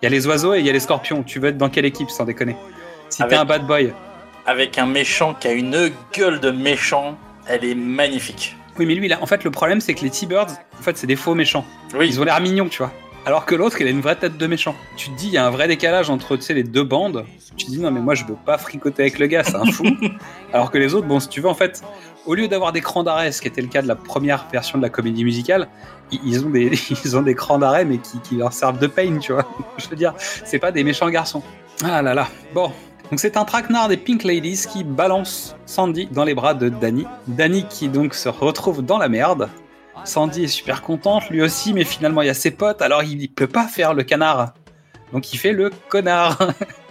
Il y a les oiseaux et il y a les Scorpions. Tu veux être dans quelle équipe sans déconner? Si t'es un bad boy. Avec un méchant qui a une gueule de méchant, elle est magnifique. Oui, mais lui, là, en fait, le problème, c'est que les T-Birds, en fait, c'est des faux méchants. Oui, Ils ont l'air mignons, tu vois. Alors que l'autre, il a une vraie tête de méchant. Tu te dis, il y a un vrai décalage entre tu sais, les deux bandes. Tu te dis, non, mais moi, je veux pas fricoter avec le gars, c'est un fou. Alors que les autres, bon, si tu veux, en fait, au lieu d'avoir des crans d'arrêt, ce qui était le cas de la première version de la comédie musicale, ils ont des, ils ont des crans d'arrêt, mais qui, qui leur servent de pain, tu vois. Je veux dire, c'est pas des méchants garçons. Ah là là. Bon. Donc c'est un traquenard des Pink Ladies qui balance Sandy dans les bras de Danny. Danny qui donc se retrouve dans la merde. Sandy est super contente, lui aussi, mais finalement il y a ses potes, alors il peut pas faire le canard. Donc il fait le connard.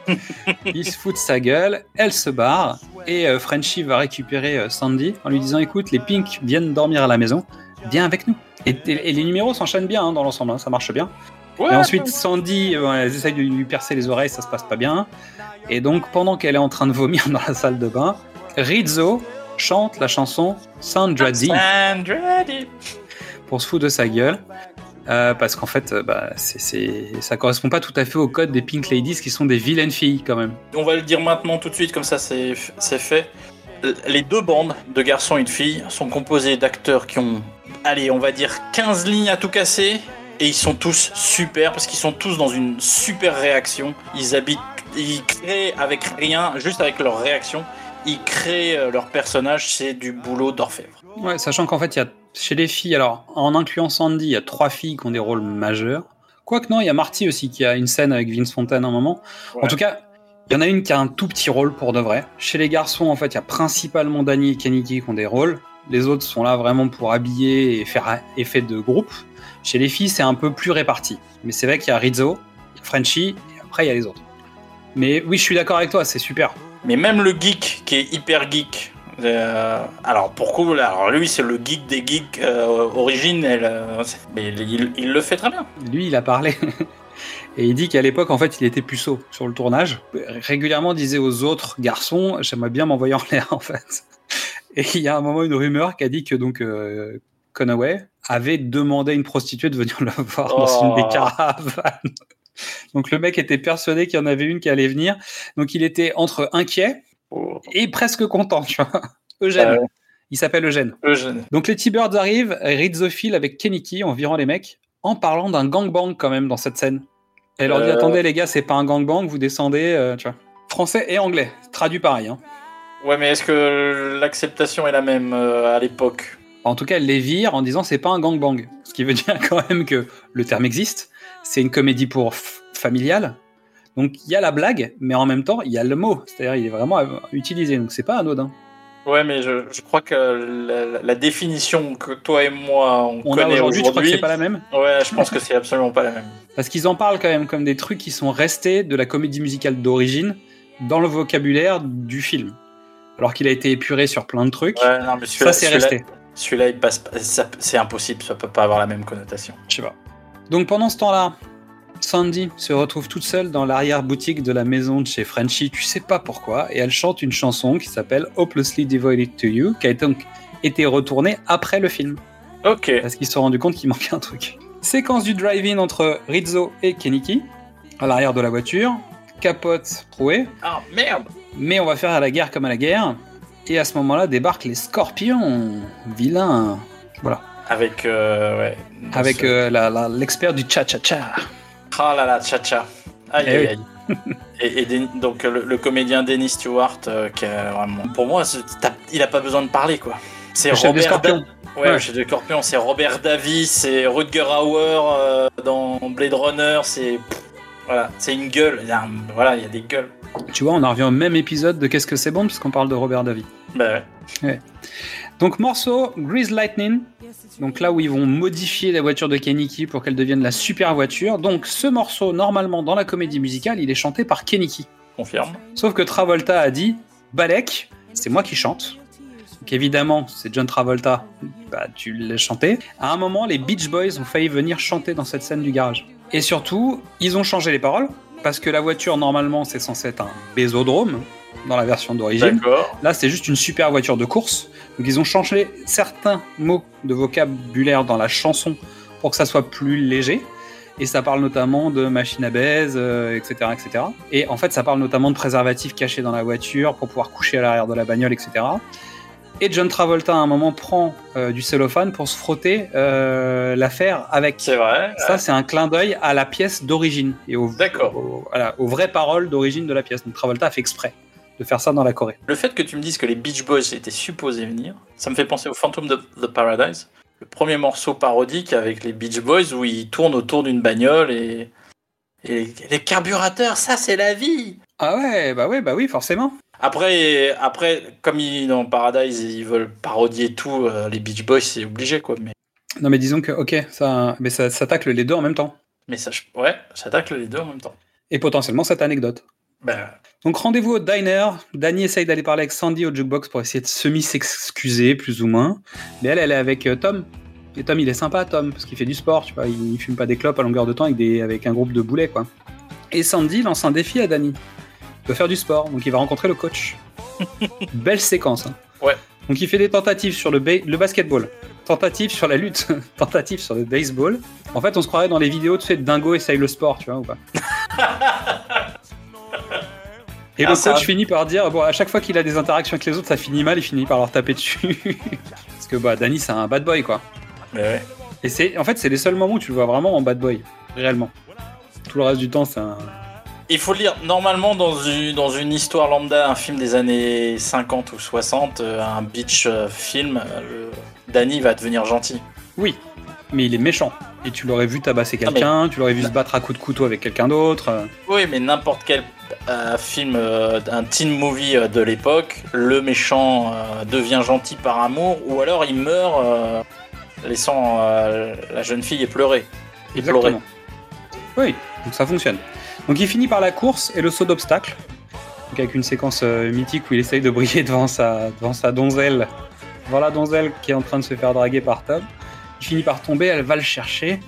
il se fout de sa gueule, elle se barre, et euh, Frenchie va récupérer euh, Sandy en lui disant écoute, les Pink viennent dormir à la maison, viens avec nous. Et les numéros s'enchaînent bien hein, dans l'ensemble, hein, ça marche bien. Ouais, Et ensuite, Sandy, euh, elles essayent de lui percer les oreilles, ça se passe pas bien. Et donc, pendant qu'elle est en train de vomir dans la salle de bain, Rizzo chante la chanson Sandra Andrade. pour se foutre de sa gueule. Euh, parce qu'en fait, euh, bah, c'est, c'est- ça correspond pas tout à fait au code des Pink Ladies qui sont des vilaines filles quand même. On va le dire maintenant tout de suite, comme ça c'est c'est fait. Les deux bandes de garçons et de filles sont composées d'acteurs qui ont, allez, on va dire 15 lignes à tout casser. Et ils sont tous super parce qu'ils sont tous dans une super réaction. Ils habitent, ils créent avec rien, juste avec leur réaction. Ils créent euh, leur personnage, c'est du boulot d'orfèvre. Ouais, sachant qu'en fait, il y a chez les filles, alors en incluant Sandy, il y a trois filles qui ont des rôles majeurs. Quoique non, il y a Marty aussi qui a une scène avec Vince Fontaine à un moment. En tout cas, il y en a une qui a un tout petit rôle pour de vrai. Chez les garçons, en fait, il y a principalement Danny et Keniki qui ont des rôles. Les autres sont là vraiment pour habiller et faire effet de groupe. Chez les filles, c'est un peu plus réparti. Mais c'est vrai qu'il y a Rizzo, il y a Frenchie, et après, il y a les autres. Mais oui, je suis d'accord avec toi, c'est super. Mais même le geek qui est hyper geek. euh, alors pourquoi Alors lui c'est le geek des geeks euh, euh, mais il, il le fait très bien. Lui, il a parlé. Et il dit qu'à l'époque, en fait, il était puceau sur le tournage. Régulièrement, il disait aux autres garçons, j'aimerais bien m'envoyer en l'air, en fait. Et il y a un moment, une rumeur qui a dit que donc euh, Conaway avait demandé à une prostituée de venir le voir dans Oh. une des caravanes. Donc le mec était persuadé qu'il y en avait une qui allait venir. Donc il était entre inquiet et presque content, tu vois. Eugène. Il s'appelle Eugène. Eugène. Donc les T-Birds arrivent, Rizzophile avec Keniki en virant les mecs, en parlant d'un gangbang quand même dans cette scène. Elle leur dit Euh. attendez les gars, c'est pas un gangbang, vous descendez, euh, tu vois. Français et anglais, traduit pareil. Hein. Ouais mais est-ce que l'acceptation est la même euh, à l'époque? En tout cas, elle les vire en disant c'est pas un gangbang. Ce qui veut dire quand même que le terme existe. C'est une comédie pour familiale. Donc il y a la blague, mais en même temps il y a le mot. C'est-à-dire il est vraiment utilisé. Donc c'est pas anodin. Ouais mais je, je crois que la, la définition que toi et moi on, On connaît aujourd'hui, je crois que aujourd'hui, c'est pas la même? ouais je pense que c'est absolument pas la même. Parce qu'ils en parlent quand même comme des trucs qui sont restés de la comédie musicale d'origine dans le vocabulaire du film. Alors qu'il a été épuré sur plein de trucs. Ouais non mais ça c'est resté. Celui-là il passe c'est impossible, ça peut pas avoir la même connotation. Je sais pas. Donc pendant ce temps-là, Sandy se retrouve toute seule dans l'arrière-boutique de la maison de chez Frenchie, tu sais pas pourquoi, et elle chante une chanson qui s'appelle Hopelessly Devoted to You, qui a donc été retournée après le film, Ok. parce qu'ils se sont rendus compte qu'il manquait un truc. Séquence du drive-in entre Rizzo et Keniki, à l'arrière de la voiture, capote trouée, Ah merde mais on va faire à la guerre comme à la guerre, et à ce moment-là débarquent les scorpions, vilains, voilà, Avec euh, ouais. avec euh, l'expert du cha-cha-cha. Ah là là, tcha-tcha. Aïe Eh aïe aïe. et donc le, le comédien Dennis Stewart, euh, qui a vraiment, pour moi, il a pas besoin de parler quoi. C'est Robert. Da- ouais, Ouais. chef des scorpions, c'est Robert Davis, c'est Rutger Hauer euh, dans Blade Runner, c'est voilà, c'est une gueule. Il y a un- voilà, il y a des gueules. Tu vois, on en revient au même épisode de Qu'est-ce que c'est bon, puisqu'on parle de Robert Davy. Bah ouais. Donc morceau Grease Lightning. Donc là où ils vont modifier la voiture de Keniki pour qu'elle devienne la super voiture. Donc ce morceau, normalement dans la comédie musicale, il est chanté par Keniki. Confirme. Sauf que Travolta a dit Balek, c'est moi qui chante. Donc évidemment, c'est John Travolta, bah, tu l'as chanté. À un moment, les Beach Boys ont failli venir chanter dans cette scène du garage. Et surtout, ils ont changé les paroles parce que la voiture, normalement, c'est censé être un bésodrome dans la version d'origine. D'accord. Là, c'est juste une super voiture de course. Donc, ils ont changé certains mots de vocabulaire dans la chanson pour que ça soit plus léger. Et ça parle notamment de machine à baise, euh, etc., etc. Et en fait, ça parle notamment de préservatifs cachés dans la voiture pour pouvoir coucher à l'arrière de la bagnole, etc. Et John Travolta, à un moment, prend euh, du cellophane pour se frotter euh, l'affaire avec. C'est vrai. Ça, c'est un clin d'œil à la pièce d'origine et au, D'accord. au- voilà, aux vraies paroles d'origine de la pièce. Donc Travolta a fait exprès de faire ça dans la Corée. Le fait que tu me dises que les Beach Boys étaient supposés venir, ça me fait penser au Phantom of the Paradise, le premier morceau parodique avec les Beach Boys où ils tournent autour d'une bagnole et, et les carburateurs, ça c'est la vie. Ah ouais, bah ouais, bah oui, forcément. Après, après, comme ils, dans Paradise, ils veulent parodier tout, euh, les Beach Boys, c'est obligé quoi. Mais, Non mais disons que ok, ça, mais ça, ça tacle les deux en même temps. mais ça, ouais, ça tacle les deux en même temps. Et potentiellement cette anecdote. Ben, Donc rendez-vous au diner. Danny essaye d'aller parler avec Sandy au jukebox pour essayer de semi-s'excuser, plus ou moins. Mais elle, elle est avec euh, Tom. Et Tom, il est sympa, Tom, parce qu'il fait du sport, tu vois. Il, il fume pas des clopes à longueur de temps avec, des, avec un groupe de boulets, quoi. Et Sandy lance un défi à Danny. Il doit faire du sport, donc il va rencontrer le coach. Belle séquence. hein. Ouais. Donc il fait des tentatives sur le, ba- le basketball, tentatives sur la lutte, tentatives sur le baseball. En fait, on se croirait dans les vidéos, de Dingo essaye le sport, tu vois, ou pas Et Ah, le ça- coach finit par dire, bon, à chaque fois qu'il a des interactions avec les autres, ça finit mal, il finit par leur taper dessus. Parce que bah, Danny, c'est un bad boy, quoi. mais ouais. Et c'est, en fait, c'est les seuls moments où tu le vois vraiment en bad boy, réellement. Tout le reste du temps, c'est un. Il faut le dire, normalement, dans une, dans une histoire lambda, un film des années 50 ou 60, euh, un beach euh, film, euh, le- Danny va devenir gentil. Oui, mais il est méchant. Et tu l'aurais vu tabasser quelqu'un, tu l'aurais vu se battre à coups de couteau avec quelqu'un d'autre. Oui, mais n'importe quel euh, film, euh, un teen movie euh, de l'époque, le méchant devient gentil par amour, ou alors il meurt laissant la jeune fille pleurer. Et pleurer. Oui, donc ça fonctionne. Donc il finit par la course et le saut d'obstacle. Avec une séquence euh, mythique où il essaye de briller devant sa, devant donzelle. Devant la donzelle qui est en train de se faire draguer par Tom. Il finit par tomber, elle va le chercher.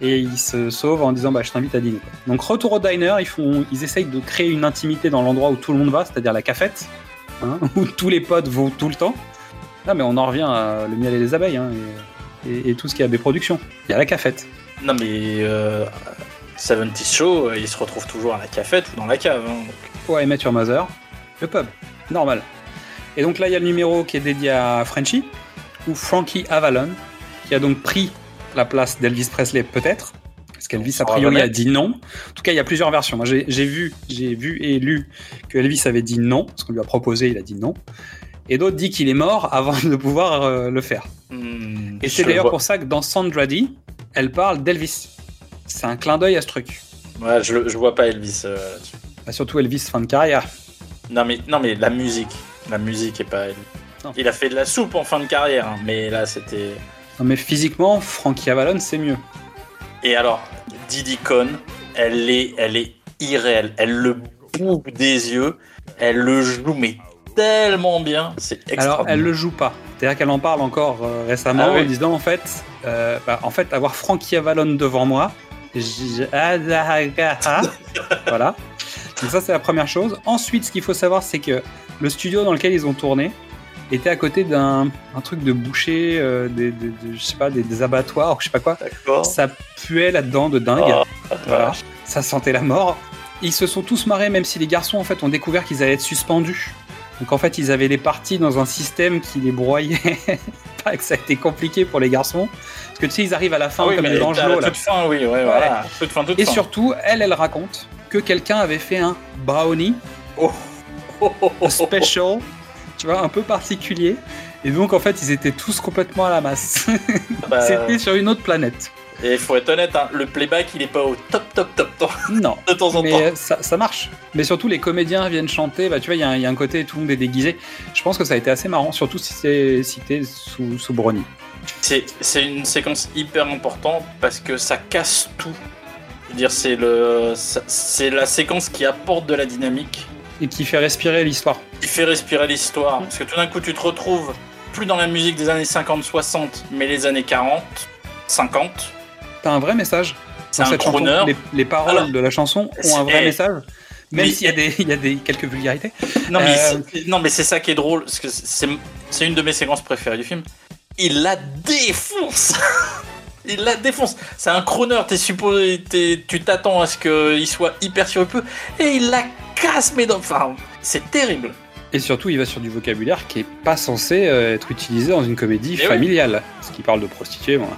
Et il se sauve en disant bah, Je t'invite à dîner. Donc retour au diner, ils, font, essayent de créer une intimité dans l'endroit où tout le monde va, c'est-à-dire la cafette, hein, où tous les potes vont tout le temps. Ah mais on en revient à le miel et les abeilles, hein, et, tout ce qui est AB Productions. Il y a la cafette. Non, mais euh, 70 Show, euh, il se retrouve toujours à la cafette ou dans la cave. hein, donc. Ouais, Met Your Mother, le pub, normal. Et donc là, il y a le numéro qui est dédié à Frenchy, ou Frankie Avalon, qui a donc pris la place d'Elvis Presley, peut-être, parce qu'Elvis, a priori, a dit non. En tout cas, il y a plusieurs versions. Moi, j'ai vu, j'ai vu et lu que Elvis avait dit non, parce qu'on lui a proposé, il a dit non. Et d'autres disent qu'il est mort avant de pouvoir euh, le faire. Hmm, Et c'est d'ailleurs pour ça que dans Sandra Dee, elle parle d'Elvis. C'est un clin d'œil à ce truc. Ouais, je, vois pas Elvis euh, là-dessus. Bah, surtout Elvis, fin de carrière. Non mais, non, mais la musique. La musique est pas Elvis. Non. Il a fait de la soupe en fin de carrière, hein, mais là c'était. Non, mais physiquement, Frankie Avalon, c'est mieux. Et alors, Diddy Con, elle est, elle est irréelle. Elle le boue des yeux. Elle le joue, mais tellement bien. C'est Alors, elle le joue pas. C'est-à-dire qu'elle en parle encore euh, récemment Ah oui. en disant en fait, euh, bah, en fait, avoir Frankie Avalon devant moi, ah, ah, ah, voilà. Donc ça c'est la première chose. Ensuite, ce qu'il faut savoir, c'est que le studio dans lequel ils ont tourné était à côté d'un un truc de boucher, euh, des, des- des- je sais pas, des, des abattoirs, je sais pas quoi. Ça puait là-dedans de dingue. Oh, Voilà. Ça sentait la mort. Ils se sont tous marrés, même si les garçons en fait ont découvert qu'ils allaient être suspendus. Donc en fait, ils avaient les parties dans un système qui les broyait. Pas que ça a été compliqué pour les garçons. Parce que tu sais, ils arrivent à la fin Ah oui, comme la angelots. toute fin, oui, ouais, voilà. Toute fin, toute Et fin. surtout, elle, elle raconte que quelqu'un avait fait un brownie Oh. Oh, oh, oh, special, tu vois, un peu particulier. Et donc en fait, ils étaient tous complètement à la masse. bah, C'était sur une autre planète. Et il faut être honnête, hein, le playback il est pas au top, top, top. Non. de temps en Mais temps. euh, ça, ça marche. Mais surtout, les comédiens viennent chanter. Bah, tu vois, il y, a un- il y a un côté, tout le monde est déguisé. Je pense que ça a été assez marrant, surtout si c'est t'es sous, sous Brony. C'est une séquence hyper importante parce que ça casse tout. Je veux dire, c'est le, c'est la séquence qui apporte de la dynamique, Et qui fait respirer l'histoire. qui fait respirer l'histoire. Parce que tout d'un coup, tu te retrouves plus dans la musique des années 50-60, mais les années 40, 50. T'as un vrai message. C'est dans un cette chanson. Les, les paroles Alors, de la chanson ont un vrai message. Même s'il y a, des, il y a des, quelques vulgarités. Non mais, Euh, c'est- non, mais c'est ça qui est drôle, parce que c'est une de mes séquences préférées du film. Il la défonce Il la défonce C'est un crooner, t'es supposé, tu t'attends à ce qu'il soit hyper surpeux, et il la casse, mais. Enfin, c'est terrible. Et surtout, il va sur du vocabulaire qui est pas censé euh, être utilisé dans une comédie Eh oui. familiale. Parce qu'il parle de prostituée, voilà.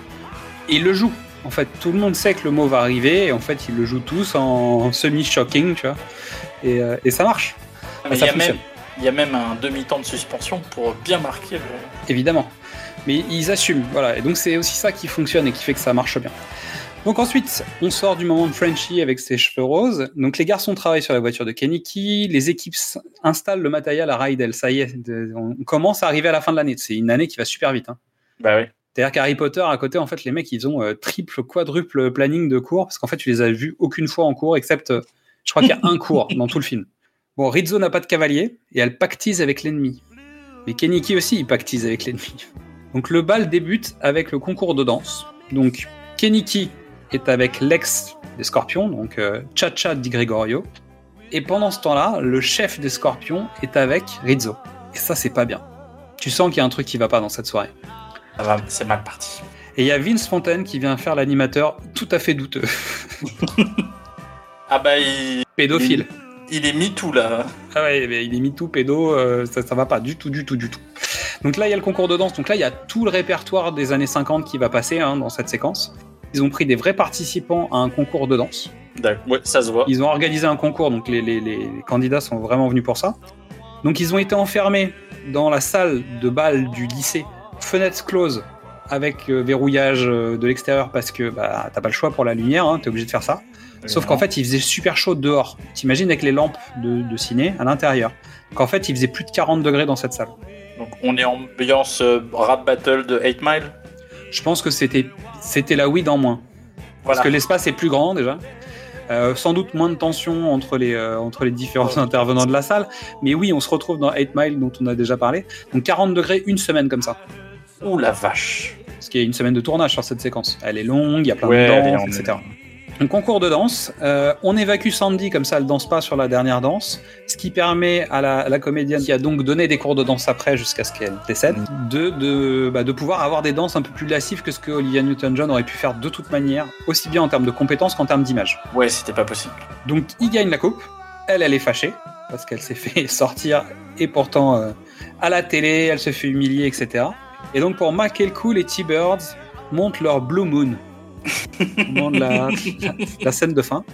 Et il le joue. En fait, tout le monde sait que le mot va arriver, et en fait, ils le jouent tous en semi-shocking, tu vois. Et, euh, et ça marche, Mais ça il y, a fonctionne. même, il y a même un demi-temps de suspension pour bien marquer le... évidemment. Mais ils assument, voilà. Et donc, c'est aussi ça qui fonctionne et qui fait que ça marche bien. Donc ensuite, on sort du moment de Frenchie avec ses cheveux roses. Donc les garçons travaillent sur la voiture de Keniki, les équipes installent le matériel à Rydell. Ça y est, on commence à arriver à la fin de l'année. C'est une année qui va super vite. hein. Bah oui. C'est-à-dire qu'Harry Potter, à côté, en fait, les mecs, ils ont euh, triple, quadruple planning de cours, parce qu'en fait, tu les as vus aucune fois en cours, excepte, euh, je crois qu'il y a un cours dans tout le film. Bon, Rizzo n'a pas de cavalier, et elle pactise avec l'ennemi. Mais Keniki aussi, il pactise avec l'ennemi. Donc le bal débute avec le concours de danse. Donc Keniki est avec l'ex des Scorpions, donc euh, Chacha Di Gregorio. Et pendant ce temps-là, le chef des Scorpions est avec Rizzo. Et ça, c'est pas bien. Tu sens qu'il y a un truc qui va pas dans cette soirée. Ça va, c'est mal parti. Et il y a Vince Fontaine qui vient faire l'animateur tout à fait douteux. Ah bah il, Pédophile. il est MeToo là. Ah ouais, mais il est mis tout pédo, euh, ça, ça va pas du tout, du tout, du tout. Donc là, il y a le concours de danse. Donc là, il y a tout le répertoire des années 50 qui va passer hein, dans cette séquence. Ils ont pris des vrais participants à un concours de danse. Ouais, ça se voit. Ils ont organisé un concours, donc les- les candidats sont vraiment venus pour ça. Donc ils ont été enfermés dans la salle de bal du lycée, fenêtre close, avec euh, verrouillage euh, de l'extérieur parce que bah, t'as pas le choix pour la lumière, hein, t'es obligé de faire ça. Sauf qu'en fait, il faisait super chaud dehors. T'imagines avec les lampes de, de ciné à l'intérieur. Donc en fait, il faisait plus de 40 degrés dans cette salle. Donc on est ambiance euh, rap battle de 8 Mile? Je pense que c'était c'était la weed en moins. Parce que l'espace est plus grand déjà. Euh, sans doute moins de tension entre les, euh, entre les différents intervenants de la salle. Mais oui, on se retrouve dans 8 Mile dont on a déjà parlé. Donc 40 degrés, une semaine comme ça. Ouh la vache. Parce qu'il y a une semaine de tournage sur cette séquence. Elle est longue, il y a plein Ouais, de danses, etc. Donc concours de danse, euh, on évacue Sandy comme ça elle danse pas sur la dernière danse, ce qui permet à la, à la comédienne qui a donc donné des cours de danse après jusqu'à ce qu'elle décède, de, de, bah, de pouvoir avoir des danses un peu plus lascives que ce que Olivia Newton-John aurait pu faire de toute manière, aussi bien en termes de compétences qu'en termes d'image. Ouais, c'était pas possible. Donc il gagne la coupe, elle, elle est fâchée, parce qu'elle s'est fait sortir, et pourtant euh, à la télé, elle se fait humilier, etc. Et donc pour marquer le coup, les T-Birds montent leur Blue Moon, au moment de la, scène de fin.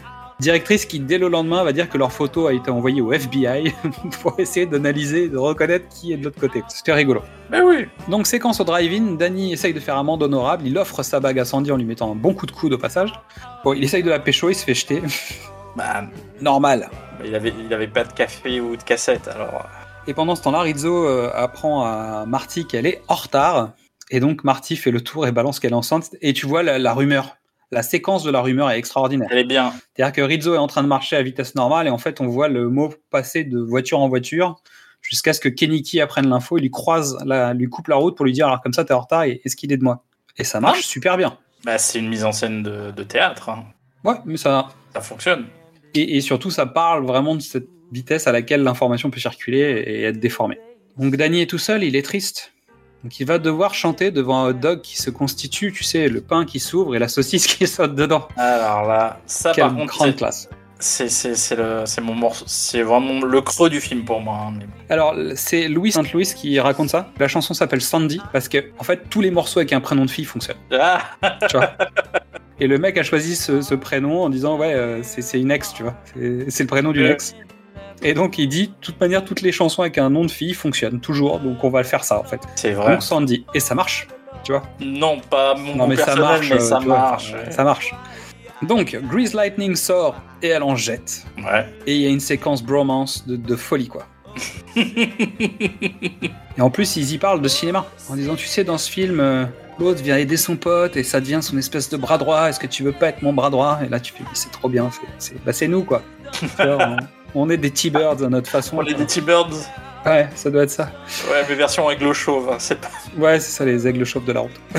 Directrice qui, dès le lendemain, va dire que leur photo a été envoyée au FBI pour essayer d'analyser, de reconnaître qui est de l'autre côté. C'était rigolo. Mais oui. Donc, séquence au drive-in, Danny essaye de faire amende honorable, il offre sa bague à Sandy en lui mettant un bon coup de coude au passage. Bon, il essaye de la pécho, il se fait jeter. Bah, Normal. il avait, il avait pas de café ou de cassette, alors. Et pendant ce temps-là, Rizzo euh, apprend à Marty qu'elle est en retard. Et donc, Marty fait le tour et balance qu'elle est enceinte. Et tu vois la, la rumeur. La séquence de la rumeur est extraordinaire. Elle est bien. C'est-à-dire que Rizzo est en train de marcher à vitesse normale et en fait, on voit le mot passer de voiture en voiture jusqu'à ce que Keniki apprenne l'info. Il lui croise, la, lui coupe la route pour lui dire alors comme ça, t'es en retard et est-ce qu'il est de moi? Et ça marche super bien. Bah, c'est une mise en scène de, de théâtre. hein. Ouais, mais ça. Ça fonctionne. Et, et surtout, ça parle vraiment de cette vitesse à laquelle l'information peut circuler et être déformée. Donc Danny est tout seul, il est triste. Donc il va devoir chanter devant un hot dog qui se constitue, tu sais, le pain qui s'ouvre et la saucisse qui saute dedans. Alors là, ça Quelle par contre, grande classe. c'est mon morceau, c'est vraiment le creux du film pour moi. hein, mais- Alors c'est Louis Saint Louis qui raconte ça. La chanson s'appelle Sandy parce que en fait tous les morceaux avec un prénom de fille fonctionnent. Ah, Tu vois et le mec a choisi ce, ce prénom en disant ouais euh, c'est une ex, tu vois. C'est le prénom d'une Ouais. ex. Et donc il dit de toute manière toutes les chansons avec un nom de fille fonctionnent toujours, donc on va le faire ça en fait. c'est vrai. Donc Sandy et ça marche. Tu vois Non, pas mon Non mais ça marche, mais ça vois, marche. ça marche. Donc, Grease Lightning sort et elle en jette. Ouais. Et il y a une séquence bromance de, de folie, quoi. et en plus, ils y parlent de cinéma. En disant, tu sais, dans ce film, euh, l'autre vient aider son pote et ça devient son espèce de bras droit. Est-ce que tu veux pas être mon bras droit? Et là, tu fais, c'est trop bien. C'est, bah, nous, quoi. On, on est des T-Birds à notre façon. On est des T-Birds. Ouais, ça doit être ça. Ouais, mais version aiglo chauve. hein, C'est pas... Ouais, c'est ça, les aigles chauves de la route.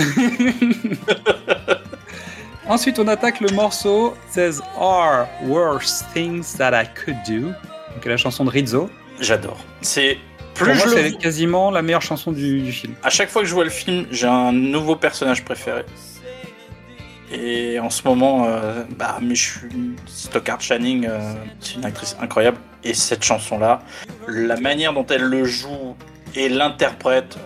Ensuite, on attaque le morceau Says Are Worse Things That I Could Do. Donc, la chanson de Rizzo. J'adore. C'est Pour plus moi, je le c'est quasiment la meilleure chanson du, du film. À chaque fois que je vois le film, j'ai un nouveau personnage préféré. Et en ce moment, euh, bah, mais je suis Stockard Channing, euh, c'est une actrice incroyable. Et cette chanson-là, la manière dont elle le joue et l'interprète,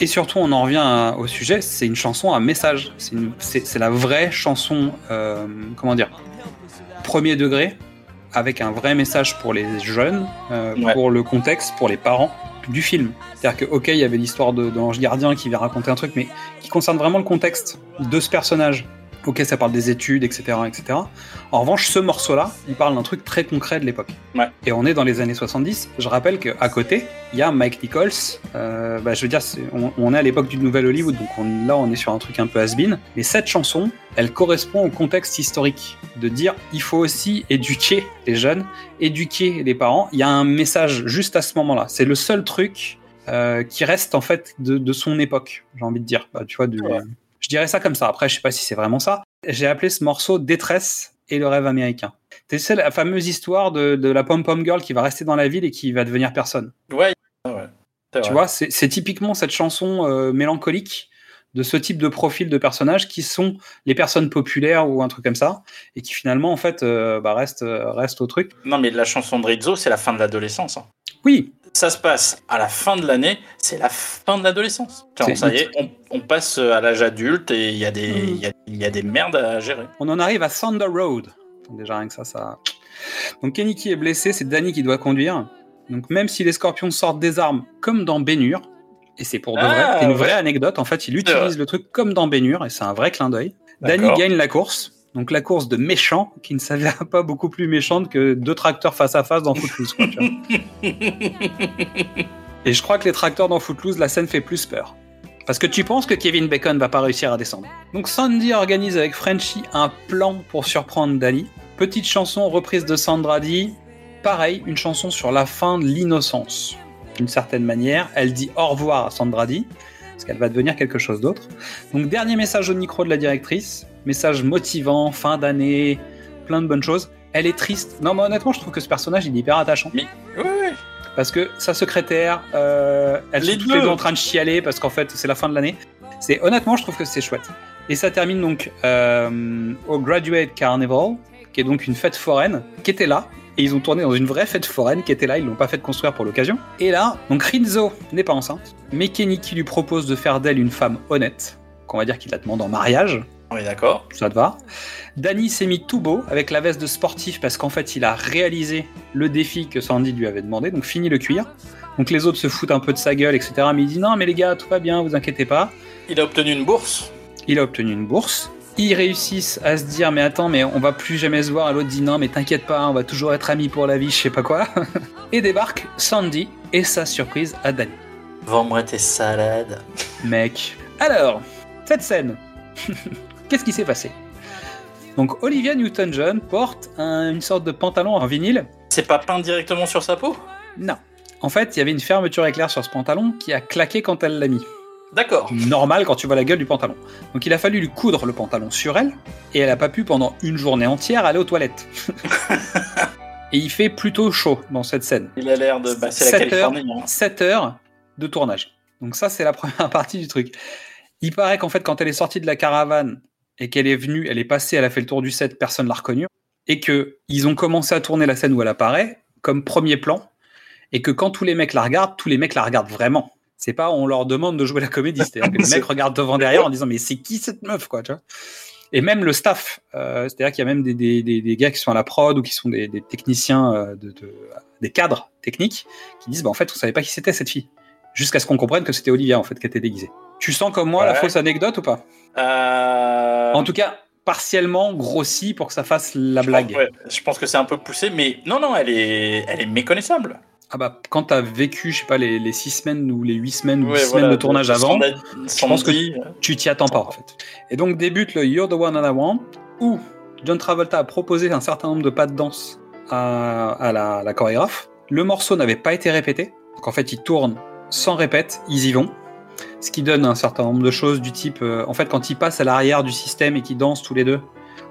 Et surtout, on en revient à- au sujet, c'est une chanson à message. C'est la vraie chanson, euh, comment dire, premier degré, avec un vrai message pour les jeunes, euh, Ouais. pour le contexte, pour les parents du film. C'est-à-dire que, ok, il y avait l'histoire l'ange gardien qui vient raconter un truc, mais qui concerne vraiment le contexte de ce personnage. Ok, ça parle des études, etc., etc. En revanche, ce morceau-là, il parle d'un truc très concret de l'époque. Ouais. Et on est dans les années 70. Je rappelle qu'à côté, il y a Mike Nichols. euh, bah, je veux dire, on, on est à l'époque du Nouvel Hollywood, donc on- là, on est sur un truc un peu has-been. Mais cette chanson, elle correspond au contexte historique. De dire, il faut aussi éduquer les jeunes, éduquer les parents. Il y a un message juste à ce moment-là. C'est le seul truc euh, qui reste en fait de, de son époque, j'ai envie de dire. Bah, tu vois, du- Ouais. Je dirais ça comme ça. Après, je sais pas si c'est vraiment ça. J'ai appelé ce morceau Détresse et le rêve américain. Tu sais, la fameuse histoire de, de la pom-pom girl qui va rester dans la ville et qui va devenir personne. ouais, ouais. C'est Tu vrai. vois, c'est c'est typiquement cette chanson euh, mélancolique de ce type de profil de personnages qui sont les personnes populaires ou un truc comme ça et qui finalement en fait euh, bah, restent euh, restent au truc. Non, mais la chanson de Rizzo, c'est la fin de l'adolescence. hein. Oui, Ça se passe à la fin de l'année, c'est la fin de l'adolescence. Ça y est, on, on passe à l'âge adulte et il y, a des- Mm. il y, a, il y a des merdes à gérer. On en arrive à Thunder Road. Déjà rien que ça, ça. Donc Kenny qui est blessé, c'est Danny qui doit conduire. Donc même si les scorpions sortent des armes comme dans Bénur, et c'est pour de Ah, vrai, c'est une ouais. vraie anecdote, en fait il utilise le truc comme dans Bénur, et c'est un vrai clin d'œil. Danny gagne la course, donc la course de méchant, qui ne s'avère pas beaucoup plus méchante que deux tracteurs face à face dans Footloose. quoi, tu vois. et je crois que les tracteurs dans Footloose, la scène fait plus peur. Parce que tu penses que Kevin Bacon va pas réussir à descendre. Donc Sandy organise avec Frenchy un plan pour surprendre Dali. Petite chanson reprise de Sandra Dee. Pareil, une chanson sur la fin de l'innocence. D'une certaine manière, elle dit au revoir à Sandra Dee, parce qu'elle va devenir quelque chose d'autre. Donc dernier message au micro de la directrice. Message motivant, fin d'année, plein de bonnes choses. Elle est triste. Non mais honnêtement, je trouve que ce personnage il est hyper attachant. Oui, oui. Parce que sa secrétaire, euh, elles Les sont toutes les deux. en train de chialer parce qu'en fait c'est la fin de l'année. C'est honnêtement, je trouve que c'est chouette. Et ça termine donc euh, au Graduate Carnival, qui est donc une fête foraine, qui était là. Et ils ont tourné dans une vraie fête foraine qui était là, ils l'ont pas fait construire pour l'occasion. Et là, donc Rinzo n'est pas enceinte, mais Kenny qui lui propose de faire d'elle une femme honnête, qu'on va dire qu'il la demande en mariage, On est d'accord. ça te va? Danny s'est mis tout beau avec la veste de sportif parce qu'en fait il a réalisé le défi que Sandy lui avait demandé, donc fini le cuir. Donc les autres se foutent un peu de sa gueule, etc. Mais il dit non mais les gars, tout va bien, vous inquiétez pas. Il a obtenu une bourse. Il a obtenu une bourse. Ils réussissent à se dire mais attends mais on va plus jamais se voir. Et l'autre dit non mais t'inquiète pas, on va toujours être amis pour la vie, je sais pas quoi. et débarque Sandy et sa surprise à Danny. Vends-moi tes salades. Mec. Alors, cette scène, qu'est-ce qui s'est passé Donc Olivia Newton-John porte un- une sorte de pantalon en vinyle. C'est pas peint directement sur sa peau Non. En fait, il y avait une fermeture éclair sur ce pantalon qui a claqué quand elle l'a mis. D'accord. Normal quand tu vois la gueule du pantalon. Donc il a fallu lui coudre le pantalon sur elle et elle a pas pu pendant une journée entière aller aux toilettes. et il fait plutôt chaud dans cette scène. Il a l'air de. Bah, c'est la Sept heures. Californie. hein. 7 heures de tournage. Donc ça, c'est la première partie du truc. Il paraît qu'en fait, quand elle est sortie de la caravane et qu'elle est venue, elle est passée, elle a fait le tour du set, personne l'a reconnue, et que ils ont commencé à tourner la scène où elle apparaît comme premier plan, et que quand tous les mecs la regardent, tous les mecs la regardent vraiment. C'est pas on leur demande de jouer la comédie, c'est-à-dire que les mecs regardent devant derrière en disant mais c'est qui cette meuf quoi, tu vois Et même le staff, euh, c'est-à-dire qu'il y a même des, des, des, des gars qui sont à la prod ou qui sont des, des techniciens, euh, de, de- des cadres techniques qui disent bah en fait on savait pas qui c'était cette fille, jusqu'à ce qu'on comprenne que c'était Olivia en fait qui était déguisée. Tu sens comme moi la fausse anecdote ou pas Euh, En tout cas, partiellement grossi pour que ça fasse la blague. Ouais, je pense que c'est un peu poussé, mais non, non, elle est, elle est méconnaissable. Ah bah, quand t'as vécu, je sais pas, les, les six semaines ou les huit semaines ou Ouais, six voilà, semaines de tournage avant, je pense que Sandy, tu t'y attends pas en fait. Et donc débute le You're the One and I Want, où John Travolta a proposé un certain nombre de pas de danse à, à la, la chorégraphe. Le morceau n'avait pas été répété, donc en fait ils tournent sans répète, ils y vont. Ce qui donne un certain nombre de choses du type, euh, en fait quand ils passent à l'arrière du système et qu'ils dansent tous les deux,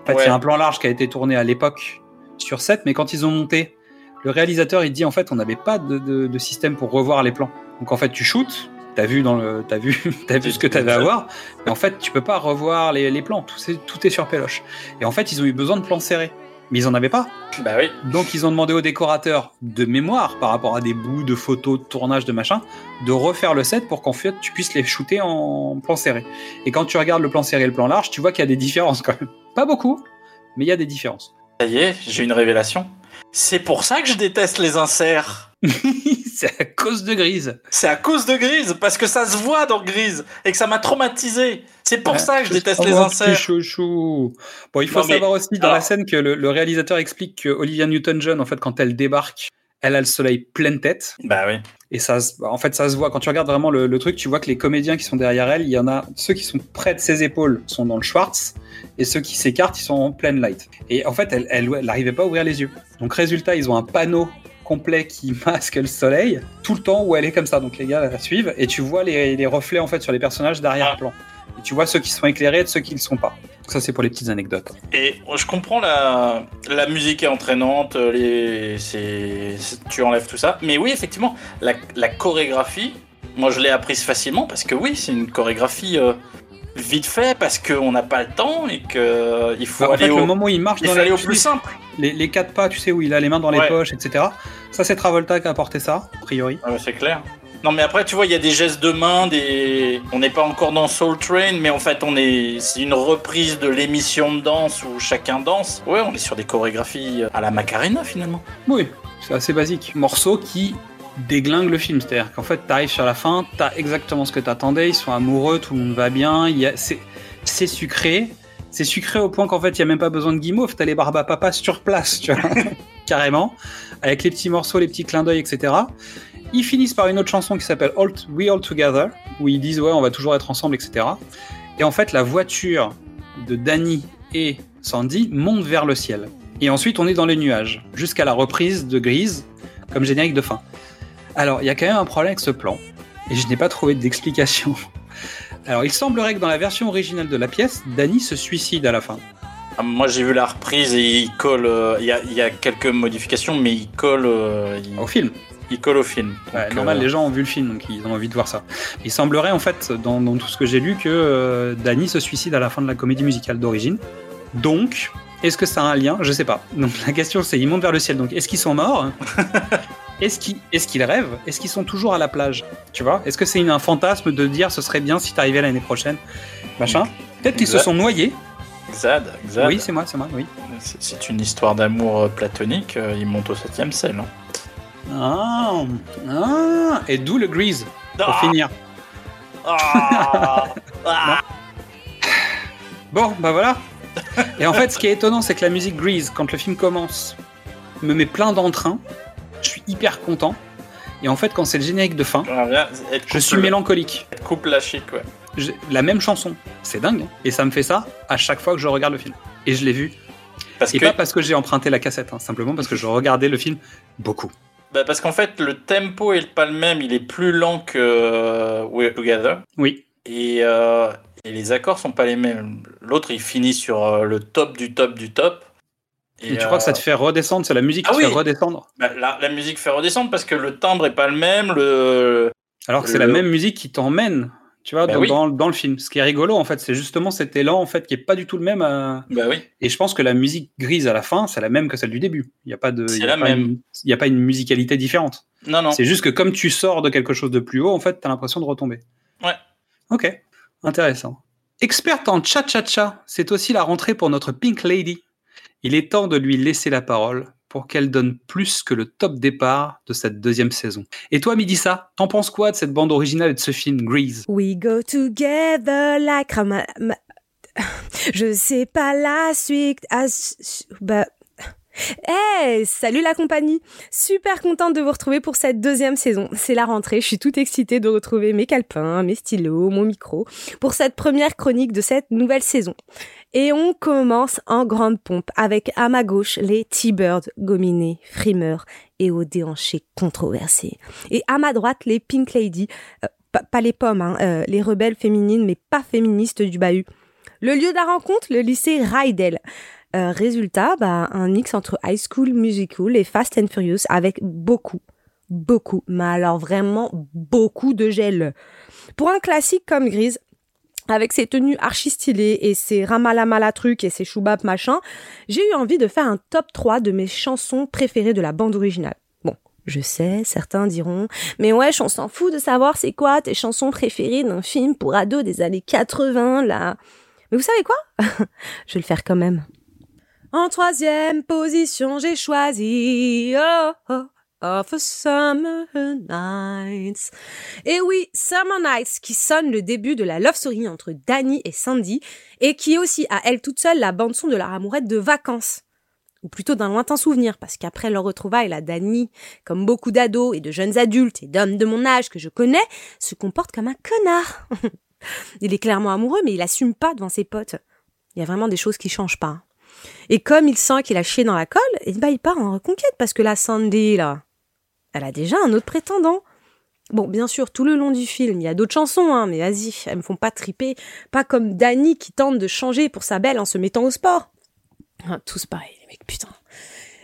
en fait il Ouais. y a un plan large qui a été tourné à l'époque sur set, mais quand ils ont monté, le réalisateur il dit en fait on n'avait pas de, de- de système pour revoir les plans. Donc en fait tu shootes, t'as vu dans le, t'as vu, t'as vu ce que t'avais à voir, mais en fait tu peux pas revoir les, les plans, tout est sur péloche. Et en fait ils ont eu besoin de plans serrés, mais ils en avaient pas. Bah oui. Donc ils ont demandé aux décorateurs de mémoire par rapport à des bouts de photos, de tournage, de machin, de refaire le set pour qu'en fait tu puisses les shooter en plan serré. Et quand tu regardes le plan serré et le plan large, tu vois qu'il y a des différences quand même. Pas beaucoup, mais il y a des différences. Ça y est, j'ai une révélation. C'est pour ça que je déteste les inserts. c'est à cause de Grise. C'est à cause de Grise, parce que ça se voit dans Grise et que ça m'a traumatisé. C'est pour ça que je déteste les inserts. chouchou. Bon, il faut Non, mais- savoir aussi dans alors- la scène que le, le réalisateur explique que Olivia Newton-John, en fait, quand elle débarque, elle a le soleil pleine tête. Bah oui. Et ça, se- en fait, ça se voit. Quand tu regardes vraiment le, le truc, tu vois que les comédiens qui sont derrière elle, il y en a ceux qui sont près de ses épaules sont dans le Schwartz, et ceux qui s'écartent, ils sont en pleine light. Et en fait, elle n'arrivait pas à ouvrir les yeux. Donc, résultat, ils ont un panneau complet qui masque le soleil tout le temps où elle est comme ça. Donc, les gars la suivent, et tu vois les, les reflets en fait sur les personnages d'arrière-plan. Et tu vois ceux qui sont éclairés et ceux qui ne le sont pas. Ça, c'est pour les petites anecdotes. Et je comprends la, la musique est entraînante, les, c'est, tu enlèves tout ça. Mais oui, effectivement, la, la chorégraphie, moi je l'ai apprise facilement parce que oui, c'est une chorégraphie euh, vite fait parce qu'on n'a pas le temps et qu'il faut Bah, aller, fait, au, le moment où il marche il dans faut la aller au plus simple. les, les quatre pas, tu sais, où il a les mains dans les poches, etc. Ça, c'est Travolta qui a apporté ça, a priori. Ah c'est clair. Non mais après tu vois il y a des gestes de main, des on n'est pas encore dans Soul Train mais en fait on est c'est une reprise de l'émission de danse où chacun danse. Ouais on est sur des chorégraphies à la Macarena finalement. Oui, c'est assez basique. Morceau qui déglingue le film, c'est-à-dire qu'en fait, t'arrives sur la fin, t'as exactement ce que t'attendais, ils sont amoureux, tout le monde va bien, c'est... sucré, c'est sucré au point qu'en fait, il y a même pas besoin de guimauve, t'as les barbes papa sur place, tu vois, carrément, avec les petits morceaux, les petits clins d'œil, etc. Ils finissent par une autre chanson qui s'appelle All We All Together, où ils disent ouais, on va toujours être ensemble, etc. Et en fait, la voiture de Danny et Sandy monte vers le ciel. Et ensuite, on est dans les nuages, jusqu'à la reprise de Grise comme générique de fin. Alors, il y a quand même un problème avec ce plan, et je n'ai pas trouvé d'explication. Alors, il semblerait que dans la version originale de la pièce, Danny se suicide à la fin. Ah, Moi j'ai vu la reprise et il colle euh, il y, a, il y a quelques modifications mais il colle euh, il, Au film. Il colle au film. Ouais, normal, euh, les gens ont vu le film, donc ils ont envie de voir ça. Il semblerait en fait, dans, dans tout ce que j'ai lu, que euh, Danny se suicide à la fin de la comédie musicale d'origine. Donc, est-ce que ça a un lien? Je sais pas. Donc la question c'est, ils montent vers le ciel. Donc est-ce qu'ils sont morts? Est-ce qu'ils est qu'ils rêvent? Est-ce qu'ils sont toujours à la plage? Tu vois? Est-ce que c'est un fantasme de dire ce serait bien si t'arrivais l'année prochaine? Machin Peut-être qu'ils se sont noyés. Xad, Xad, Oui, c'est moi, c'est moi, oui. c'est- une histoire d'amour euh, platonique, euh, il monte au septième ciel. hein. Ah, ah, et d'où le grease, pour Ah, finir. ah, ah. Bon, bah voilà. Et en fait, ce qui est étonnant, c'est que la musique Grease, quand le film commence, me met plein d'entrain. Je suis hyper content. Et en fait, quand c'est le générique de fin, je suis mélancolique. être couple la chic, ouais. La même chanson, c'est dingue. hein. Et ça me fait ça à chaque fois que je regarde le film. Et je l'ai vu. Parce Et que pas parce que j'ai emprunté la cassette, hein, simplement parce que je regardais le film beaucoup. Bah, parce qu'en fait, le tempo est pas le même, il est plus lent que euh, We're Together. Oui. Et, euh, et les accords sont pas les mêmes. L'autre, il finit sur euh, le top du top du top. Et, tu crois que ça te fait redescendre? C'est la musique qui Ah te fait oui. redescendre? Bah, la, la musique fait redescendre parce que le timbre est pas le même. Le... Alors que c'est Le- la même musique qui t'emmène, tu vois, Bah dans, oui. dans- dans le film. Ce qui est rigolo, en fait, c'est justement cet élan, en fait, qui est pas du tout le même. à- Bah oui. Et je pense que la musique grise à la fin, c'est la même que celle du début. Il n'y a pas de, C'est il y a la pas même. une- il n'y a pas une musicalité différente. Non, non. C'est juste que comme tu sors de quelque chose de plus haut, en fait, tu as l'impression de retomber. Ouais. Ok, intéressant. Experte en cha-cha-cha, c'est aussi la rentrée pour notre Pink Lady. Il est temps de lui laisser la parole pour qu'elle donne plus que le top départ de cette deuxième saison. Et toi, Midissa, t'en penses quoi de cette bande originale et de ce film Grease? We go together Je sais pas la suite. Ah, bah. Hey, salut la compagnie Super contente de vous retrouver pour cette deuxième saison. C'est la rentrée, je suis toute excitée de retrouver mes calepins, mes stylos, mon micro, pour cette première chronique de cette nouvelle saison. Et on commence en grande pompe avec à ma gauche les T-Birds gominés, frimeurs et aux déhanchés controversés. Et à ma droite les Pink Lady, euh, pas, les pommes, hein, euh, les rebelles féminines mais pas féministes du bahut. Le lieu de la rencontre, le lycée Rydell. Euh, résultat, bah, un mix entre High School Musical et Fast and Furious avec beaucoup, beaucoup, mais alors vraiment beaucoup de gel. Pour un classique comme Grise, avec ses tenues archi stylées et ses ramalamala trucs et ses choubab machin, j'ai eu envie de faire un top 3 de mes chansons préférées de la bande originale. Bon, je sais, certains diront, mais wesh, on s'en fout de savoir c'est quoi tes chansons préférées d'un film pour ados des années 80, là. Mais vous savez quoi? Je vais le faire quand même. En troisième position, j'ai choisi Oh, oh, of Summer Nights. Et oui, Summer Nights, qui sonne le début de la love story entre Danny et Sandy, et qui est aussi à elle toute seule la bande-son de leur amourette de vacances. Ou plutôt d'un lointain souvenir, parce qu'après leur retrouvaille, la Danny, comme beaucoup d'ados et de jeunes adultes et d'hommes de mon âge que je connais, se comporte comme un connard. il est clairement amoureux, mais il assume pas devant ses potes. Il y a vraiment des choses qui changent pas. Et comme il sent qu'il a chié dans la colle, eh ben, il part en reconquête parce que la Sandy, là, elle a déjà un autre prétendant. Bon, bien sûr, tout le long du film, il y a d'autres chansons, hein, mais vas-y, elles me font pas triper. Pas comme Danny qui tente de changer pour sa belle en se mettant au sport. Ah, tous pareils, les mecs, putain.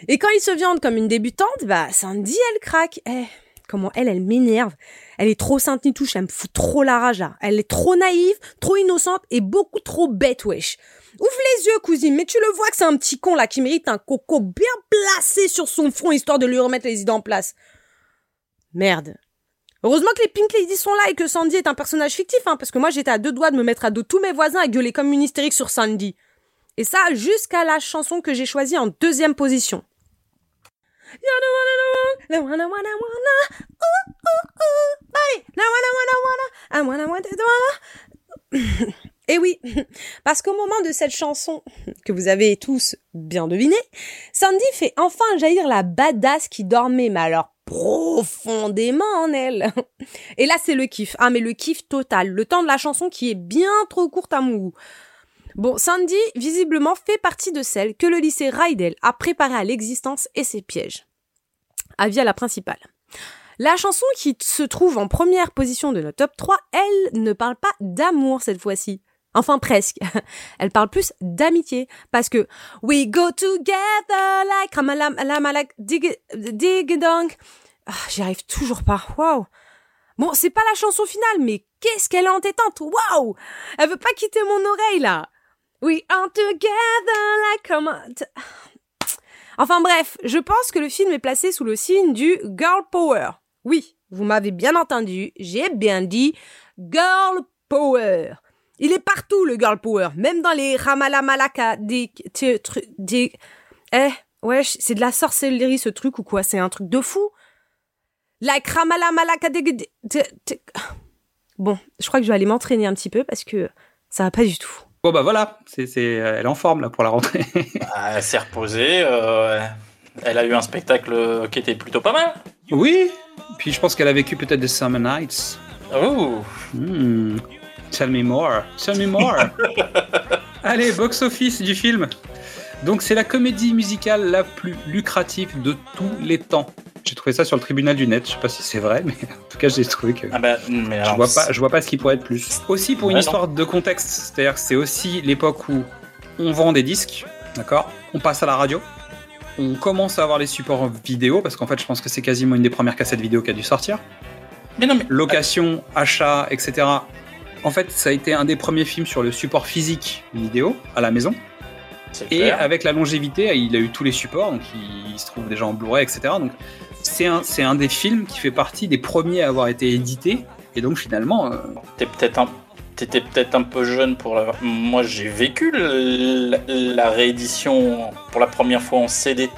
Et quand il se viande comme une débutante, bah, Sandy, elle craque. Eh, comment elle, elle m'énerve. Elle est trop sainte touche, elle me fout trop la rage. Elle est trop naïve, trop innocente et beaucoup trop bête, wesh. Ouvre les yeux, cousine, mais tu le vois que c'est un petit con là qui mérite un coco bien placé sur son front histoire de lui remettre les idées en place. Merde. Heureusement que les Pink Ladies sont là et que Sandy est un personnage fictif, hein, parce que moi j'étais à deux doigts de me mettre à dos tous mes voisins et gueuler comme une hystérique sur Sandy. Et ça jusqu'à la chanson que j'ai choisie en deuxième position. Et oui, parce qu'au moment de cette chanson, que vous avez tous bien deviné, Sandy fait enfin jaillir la badass qui dormait, mais alors profondément en elle. Et là, c'est le kiff. Ah, mais le kiff total. Le temps de la chanson qui est bien trop courte à mon goût. Bon, Sandy, visiblement, fait partie de celles que le lycée Rydell a préparé à l'existence et ses pièges. Avis à la principale. La chanson qui se trouve en première position de notre top 3, elle ne parle pas d'amour cette fois-ci. Enfin presque. Elle parle plus d'amitié parce que we go together like ramalamalak dig dig dong. Ah, J'y arrive toujours pas. Waouh. Bon, c'est pas la chanson finale, mais qu'est-ce qu'elle est entêtante. Waouh. Elle veut pas quitter mon oreille là. We are together like ram- Enfin bref, je pense que le film est placé sous le signe du girl power. Oui, vous m'avez bien entendu, j'ai bien dit girl power. Il est partout le girl power, même dans les ramalamalaka des des des Eh, ouais, c'est de la sorcellerie ce truc ou quoi? C'est un truc de fou. Like des- des- Bon, je crois que je vais aller m'entraîner un petit peu parce que ça va pas du tout. Bon bah voilà, c'est, c'est, elle est en forme là pour la rentrée. Ah, elle s'est reposée. euh, elle a eu un spectacle qui était plutôt pas mal. oui, puis je pense qu'elle a vécu peut-être des Summer Nights. Oh. Tell me more, tell me more. Allez, box-office du film. Donc c'est la comédie musicale la plus lucrative de tous les temps. J'ai trouvé ça sur le tribunal du net. Je sais pas si c'est vrai, mais en tout cas j'ai trouvé que ah bah, mais je vois pas, je vois pas ce qui pourrait être plus. Aussi pour une non. histoire de contexte, c'est-à-dire que c'est aussi l'époque où on vend des disques, d'accord? On passe à la radio. On commence à avoir les supports vidéo parce qu'en fait, je pense que c'est quasiment une des premières cassettes vidéo qui a dû sortir. Mais non, mais Location, achat, etc. En fait, ça a été un des premiers films sur le support physique vidéo à la maison. Et clair. avec la longévité, il a eu tous les supports, donc il, il se trouve déjà en Blu-ray, etc. Donc c'est un, un des films qui fait partie des premiers à avoir été édités. Et donc finalement, euh, T'es peut-être un, t'étais peut-être un peu jeune pour la. Moi, j'ai vécu la, la réédition pour la première fois en CD.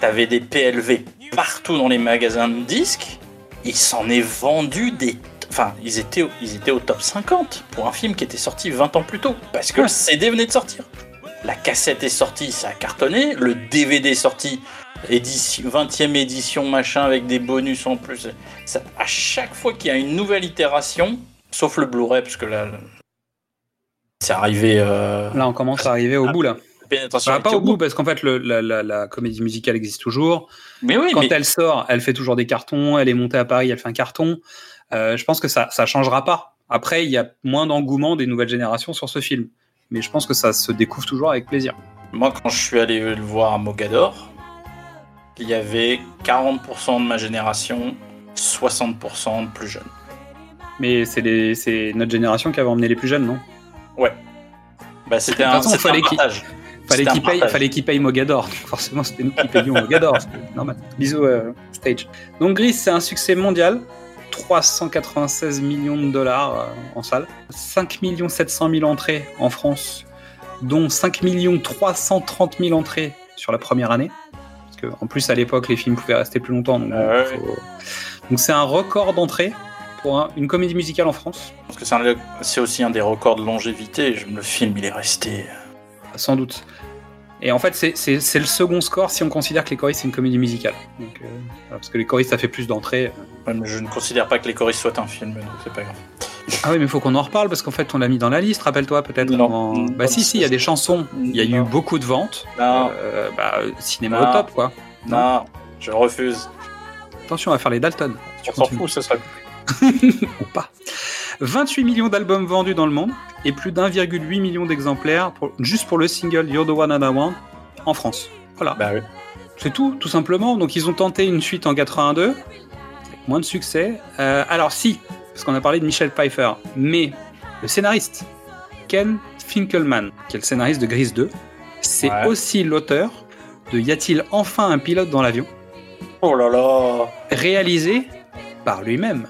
T'avais des PLV partout dans les magasins de disques. Il s'en est vendu des Enfin, ils étaient, au- ils étaient au top 50 pour un film qui était sorti 20 ans plus tôt. Parce que le. CD venait de sortir. La cassette est sortie, ça a cartonné. Le DVD est sorti, édition, 20e édition, machin, avec des bonus en plus. Ça, à chaque fois qu'il y a une nouvelle itération, sauf le Blu-ray, parce que là, c'est arrivé. euh, Là, on commence à arriver au Ah, bout, là. pas au bout, parce qu'en fait, le- la, la- la comédie musicale existe toujours. Mais oui, Quand mais elle sort, elle fait toujours des cartons. Elle est montée à Paris, elle fait un carton. Euh, je pense que ça ça changera pas. Après, il y a moins d'engouement des nouvelles générations sur ce film. Mais je pense que ça se découvre toujours avec plaisir. Moi, quand je suis allé le voir à Mogador, il y avait 40% de ma génération, 60% de plus jeunes. Mais c'est notre génération qui avait emmené les plus jeunes, non? Bah, c'était un, façon, c'était fallait un qu'il- partage. Fallait payent, partage. fallait qu'ils payent Mogador. Donc forcément, c'était nous qui payions Mogador. normal. Bisous, euh, Stage. Donc Grease, c'est un succès mondial. 396 millions de dollars euh, en salle. 5 700 000 entrées en France, dont 5 330 000 entrées sur la première année. Parce que, en plus, à l'époque, les films pouvaient rester plus longtemps. Donc, Ah donc c'est un record d'entrées pour un- une comédie musicale en France, Parce que c'est aussi un des records de longévité. Le film, il est resté. sans doute. Et en fait, c'est- le second score si on considère que Les Choristes c'est une comédie musicale. Donc, euh, voilà, parce que Les Choristes ça fait plus d'entrées. Ouais, mais je ne considère pas que Les Choristes soit un film, donc c'est pas grave. Ah oui, mais il faut qu'on en reparle parce qu'en fait, on l'a mis dans la liste, rappelle-toi peut-être. Non. en- Non. Bah si, si, il y a des chansons. Il y a eu beaucoup de ventes. Non, Euh, bah, cinéma Non. au top, quoi. non, je refuse. Attention, on va faire les Dalton. Tu On s'en fout, ce sera. Ou pas. 28 millions d'albums vendus dans le monde et plus d'1,8 million d'exemplaires pour- juste pour le single You're the One and I Want en France. Voilà. Bah oui. C'est tout, tout simplement. Donc ils ont tenté une suite en 82, avec moins de succès. Euh, alors si, parce qu'on a parlé de Michel Pfeiffer, mais le scénariste, Ken Finkelman, qui est le scénariste de Grease 2, c'est Ouais. aussi l'auteur de Y a-t-il enfin un pilote dans l'avion, Oh là là. réalisé par lui-même.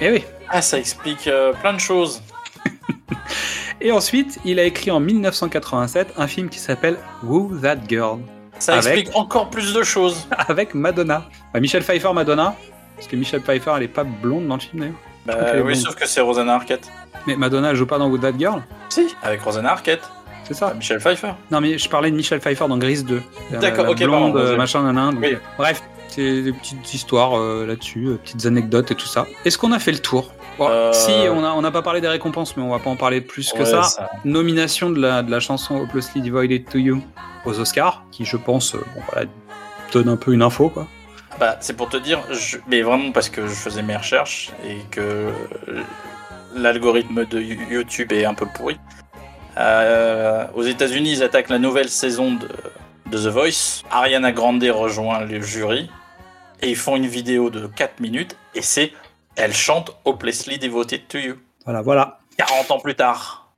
Eh oui. Ah, ça explique euh, plein de choses. Et ensuite, il a écrit en 1987 un film qui s'appelle Who That Girl, Ça Avec- explique encore plus de choses. avec Madonna. Bah, Michel Pfeiffer, Madonna, parce que Michel Pfeiffer, elle est pas blonde dans le film d'ailleurs. Bah oui, sauf que c'est Rosanna Arquette. Mais Madonna, elle joue pas dans Who That Girl, Si, avec Rosanna Arquette. c'est ça Michel Pfeiffer. Non, mais je parlais de Michel Pfeiffer dans Grease 2. La- D'accord, ok, blonde, pardon, euh, machin, nanan. donc, Oui. euh, Bref, c'est des petites histoires euh, là-dessus, euh, petites anecdotes et tout ça. Est-ce qu'on a fait le tour? Bon, Euh, Si, on n'a on n'a pas parlé des récompenses, mais on va pas en parler plus que Ouais, ça. Nomination de la, de la chanson Hopelessly Divided to You aux Oscars, qui je pense, euh, bon, voilà, donne un peu une info, quoi. Bah, c'est pour te dire, je- mais vraiment parce que je faisais mes recherches et que l'algorithme de You- YouTube est un peu pourri. Euh, aux États-Unis, ils attaquent la nouvelle saison de, de The Voice. Ariana Grande rejoint le jury et ils font une vidéo de 4 minutes et c'est elle chante Hopelessly Devoted to You. Voilà, voilà. 40 ans plus tard.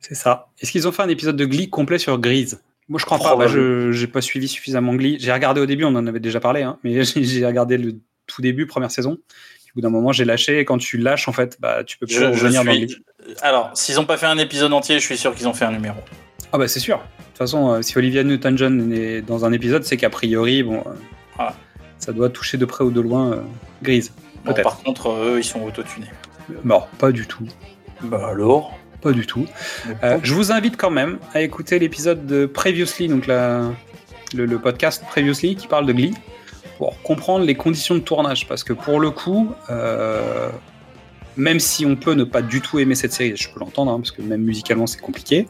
C'est ça. Est-ce qu'ils ont fait un épisode de Glee complet sur Grease? Moi, je crois pas. Bah, je j'ai pas suivi suffisamment Glee. J'ai regardé au début, on en avait déjà parlé, hein, mais j'ai regardé le tout début, première saison. Au bout d'un moment, j'ai lâché. Et quand tu lâches, en fait, bah, tu peux plus Je, je revenir dans. Glee. Alors, s'ils ont pas fait un épisode entier, je suis sûr qu'ils ont fait un numéro. Ah bah c'est sûr. De toute façon, euh, si Olivia Newton-John est dans un épisode, c'est qu'a priori, bon, euh, Voilà. ça doit toucher de près ou de loin euh. Bon, Peut-être. par contre, eux, ils sont autotunés. Non, pas du tout. Bah alors? Pas du tout. Euh, je vous invite quand même à écouter l'épisode de Previously, donc la, le, le podcast Previously qui parle de Glee, pour comprendre les conditions de tournage. Parce que pour le coup, euh, même si on peut ne pas du tout aimer cette série, je peux l'entendre, hein, parce que même musicalement c'est compliqué,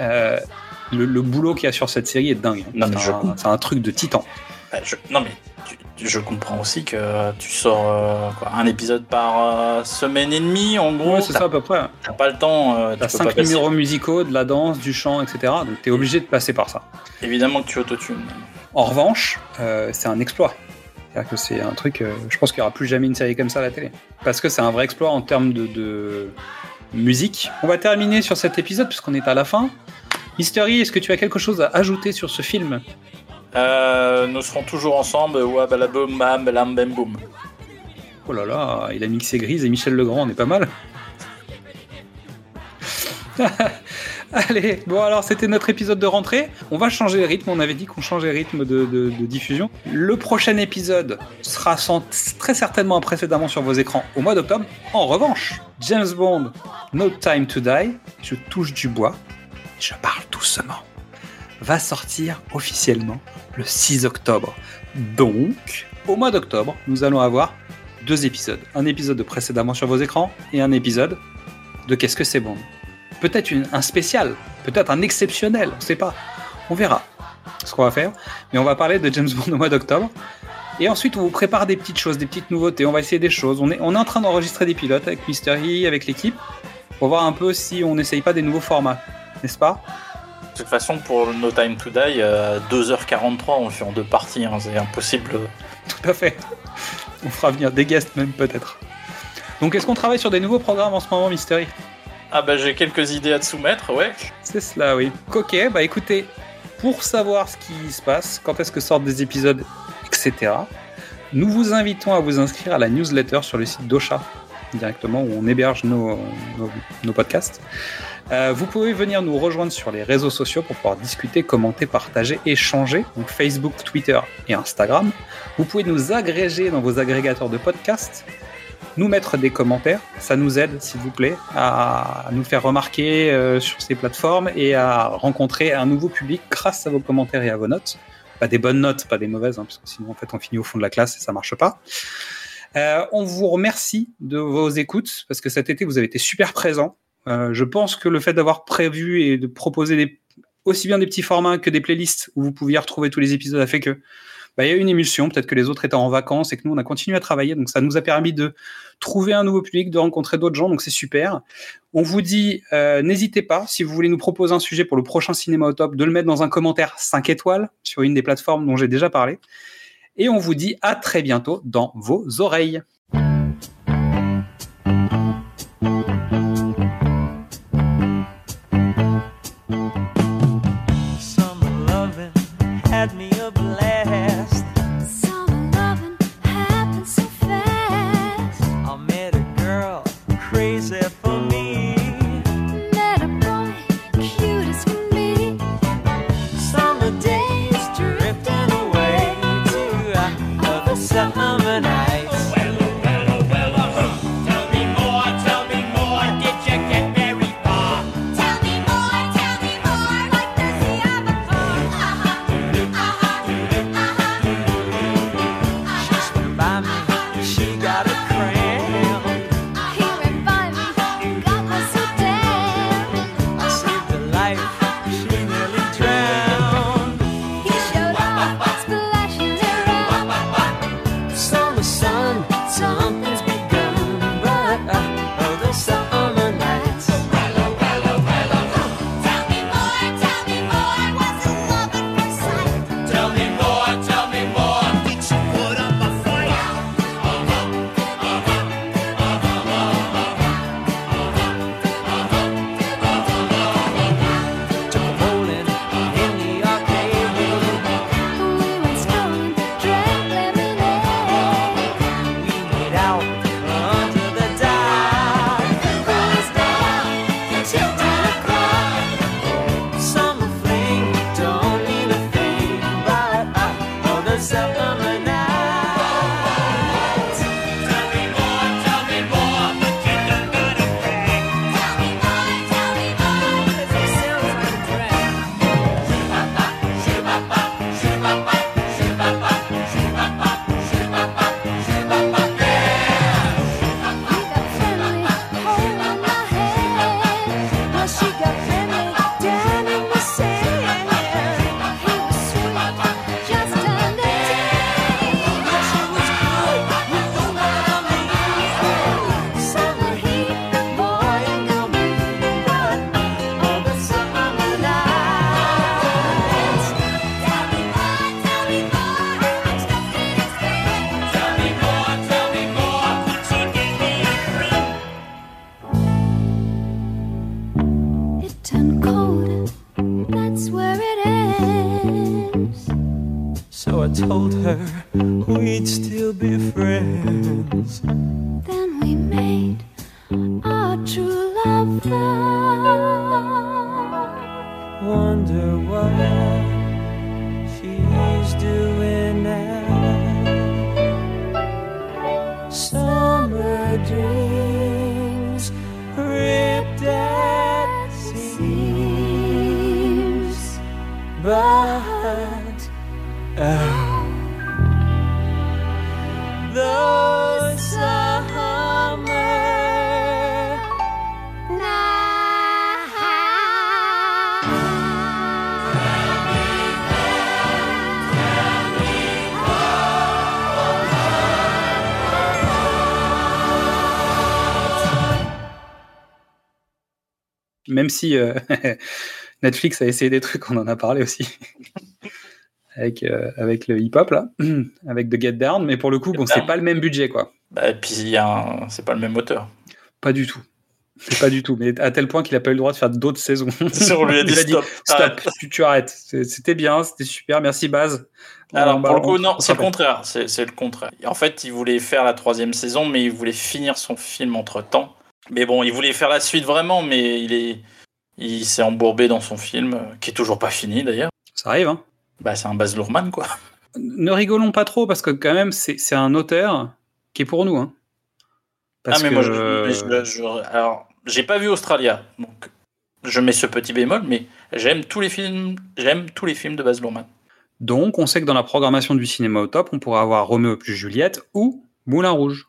euh, le, le boulot qu'il y a sur cette série est dingue. hein. Non, mais C'est un- truc de titan. Bah, je- Non mais tu- je comprends aussi que tu sors euh, quoi, un épisode par euh, semaine et demie en gros. Ouais, c'est ça à peu près. T'as pas le temps. euh, T'as cinq numéros musicaux, de la danse, du chant, etc. Donc t'es obligé de passer par ça. Évidemment que tu autotunes. En revanche, c'est un exploit. C'est-à-dire que c'est un truc, je pense qu'il n'y aura plus jamais une série comme ça à la télé. Parce que c'est un vrai exploit en termes de, de musique. On va terminer sur cet épisode puisqu'on est à la fin. Mystery, est-ce que tu as quelque chose à ajouter sur ce film? Euh, nous serons toujours ensemble. Boum. Oh là là, il a mixé Grise et Michel Legrand, on est pas mal. Allez, bon alors c'était notre épisode de rentrée. On va changer le rythme. On avait dit qu'on changeait le rythme de, diffusion. Le prochain épisode sera très certainement précédemment sur vos écrans au mois d'octobre. En revanche, James Bond, No Time to Die, je touche du bois, je parle doucement, va sortir officiellement le 6 octobre. Donc, au mois d'octobre, nous allons avoir deux épisodes. Un épisode de précédemment sur vos écrans et un épisode de Qu'est-ce que c'est Bond? Peut-être un spécial, peut-être un exceptionnel, on sait pas. On verra ce qu'on va faire. Mais on va parler de James Bond au mois d'octobre. Et ensuite, on vous prépare des petites choses, des petites nouveautés. On va essayer des choses. On est, on est en train d'enregistrer des pilotes avec Mystery, avec l'équipe, pour voir un peu si on n'essaye pas des nouveaux formats, n'est-ce pas? De toute façon, pour No Time to Die, à 2h43, on le fait en deux parties. hein, C'est impossible. Tout à fait. On fera venir des guests même peut-être. Donc, est-ce qu'on travaille sur des nouveaux programmes en ce moment, Mystery Ah bah j'ai quelques idées à te soumettre, ouais. C'est cela, oui. Ok, bah écoutez, pour savoir ce qui se passe, quand est-ce que sortent des épisodes, etc., nous vous invitons à vous inscrire à la newsletter sur le site d'Ocha, directement, où on héberge nos, nos, podcasts. Euh, vous pouvez venir nous rejoindre sur les réseaux sociaux pour pouvoir discuter, commenter, partager, échanger, donc Facebook, Twitter et Instagram. Vous pouvez nous agréger dans vos agrégateurs de podcasts, nous mettre des commentaires, ça nous aide, s'il vous plaît, à nous faire remarquer euh, sur ces plateformes et à rencontrer un nouveau public grâce à vos commentaires et à vos notes. Pas des bonnes notes, pas des mauvaises, hein, parce que sinon en fait on finit au fond de la classe et ça marche pas. Euh, on vous remercie de vos écoutes parce que cet été vous avez été super présents. Euh, je pense que le fait d'avoir prévu et de proposer aussi bien des petits formats que des playlists où vous pouviez retrouver tous les épisodes a fait que bah, il y a eu une émulsion. Peut-être que les autres étaient en vacances et que nous on a continué à travailler. Donc ça nous a permis de trouver un nouveau public, de rencontrer d'autres gens. Donc c'est super. On vous dit, euh, n'hésitez pas, si vous voulez nous proposer un sujet pour le prochain Cinéma au Top, de le mettre dans un commentaire 5 étoiles sur une des plateformes dont j'ai déjà parlé. Et on vous dit à très bientôt dans vos oreilles. Même si euh, Netflix a essayé des trucs, on en a parlé aussi. avec, euh, avec le hip-hop, là. avec The Get Down. Mais pour le coup, bon, c'est pas le même budget, quoi. Bah, et puis, un- c'est pas le même auteur. Pas du tout. Pas du tout. Mais à tel point qu'il a pas eu le droit de faire d'autres saisons. On lui a dit Il a dit, stop. Stop, tu, tu arrêtes. C'était bien, c'était super. Merci, Baz. Alors, pour le coup, non, on c'est le contraire. C'est le contraire. En fait, il voulait faire la troisième saison, mais il voulait finir son film entre temps. Mais bon, il voulait faire la suite vraiment, mais il est, il s'est embourbé dans son film, euh, qui est toujours pas fini d'ailleurs. Ça arrive, hein. Bah, c'est un Baz Luhrmann, quoi. Ne rigolons pas trop parce que quand même, c'est c'est un auteur qui est pour nous. Hein. Parce ah, mais que, moi, je, je- je- alors, j'ai pas vu Australia, donc je mets ce petit bémol, mais j'aime tous les films, j'aime tous les films de Baz Luhrmann. Donc, on sait que dans la programmation du cinéma au top, on pourrait avoir Roméo plus Juliette ou Moulin Rouge.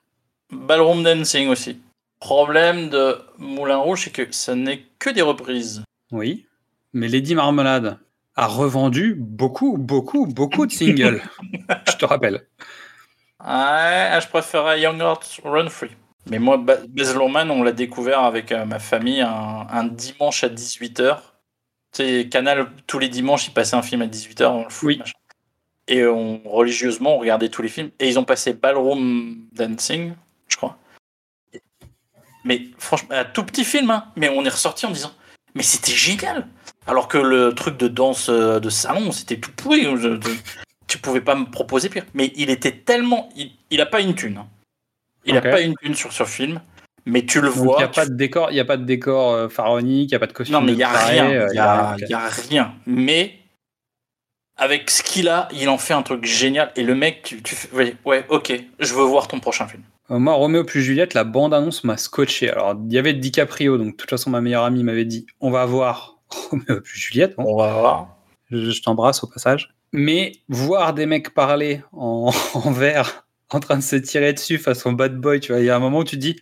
Ballroom Dancing aussi. Problème de Moulin Rouge, c'est que ça n'est que des reprises. Oui. Mais Lady Marmelade a revendu beaucoup, beaucoup, beaucoup de singles. Je te rappelle. Ouais, je préférais Young Hearts Run Free. Mais moi, Ba- Baz Luhrmann, on l'a découvert avec euh, ma famille un, un dimanche à 18h. Tu sais, Canal, tous les dimanches, ils passaient un film à 18h. On le fout, Oui. Et on, religieusement, on regardait tous les films. Et ils ont passé Ballroom Dancing, je crois. Mais franchement, un tout petit film, hein. Mais on est ressorti en disant, mais c'était génial. Alors que le truc de danse euh, de salon, c'était tout pourri. Je- je- tu pouvais pas me proposer pire. Mais il était tellement. Il, il a pas une thune. hein. Il Ok. a pas une thune sur ce film. Mais tu le vois. il n'y a tu- pas de décor, y a pas de décor euh, pharaonique, il n'y a pas de costume. Non, mais il de y a rien. euh, Il y a, rien. Mais avec ce qu'il a, il en fait un truc génial. Et le mec, tu, tu fais, ouais, ok, je veux voir ton prochain film. Euh, Moi, Roméo plus Juliette, la bande-annonce m'a scotché. Alors, il y avait DiCaprio, donc de toute façon, ma meilleure amie m'avait dit on va voir Roméo plus Juliette. Bon, On va voir. je, je t'embrasse au passage. Mais voir des mecs parler en, en verre, en train de se tirer dessus façon bad boy, tu vois, il y a un moment où tu te dis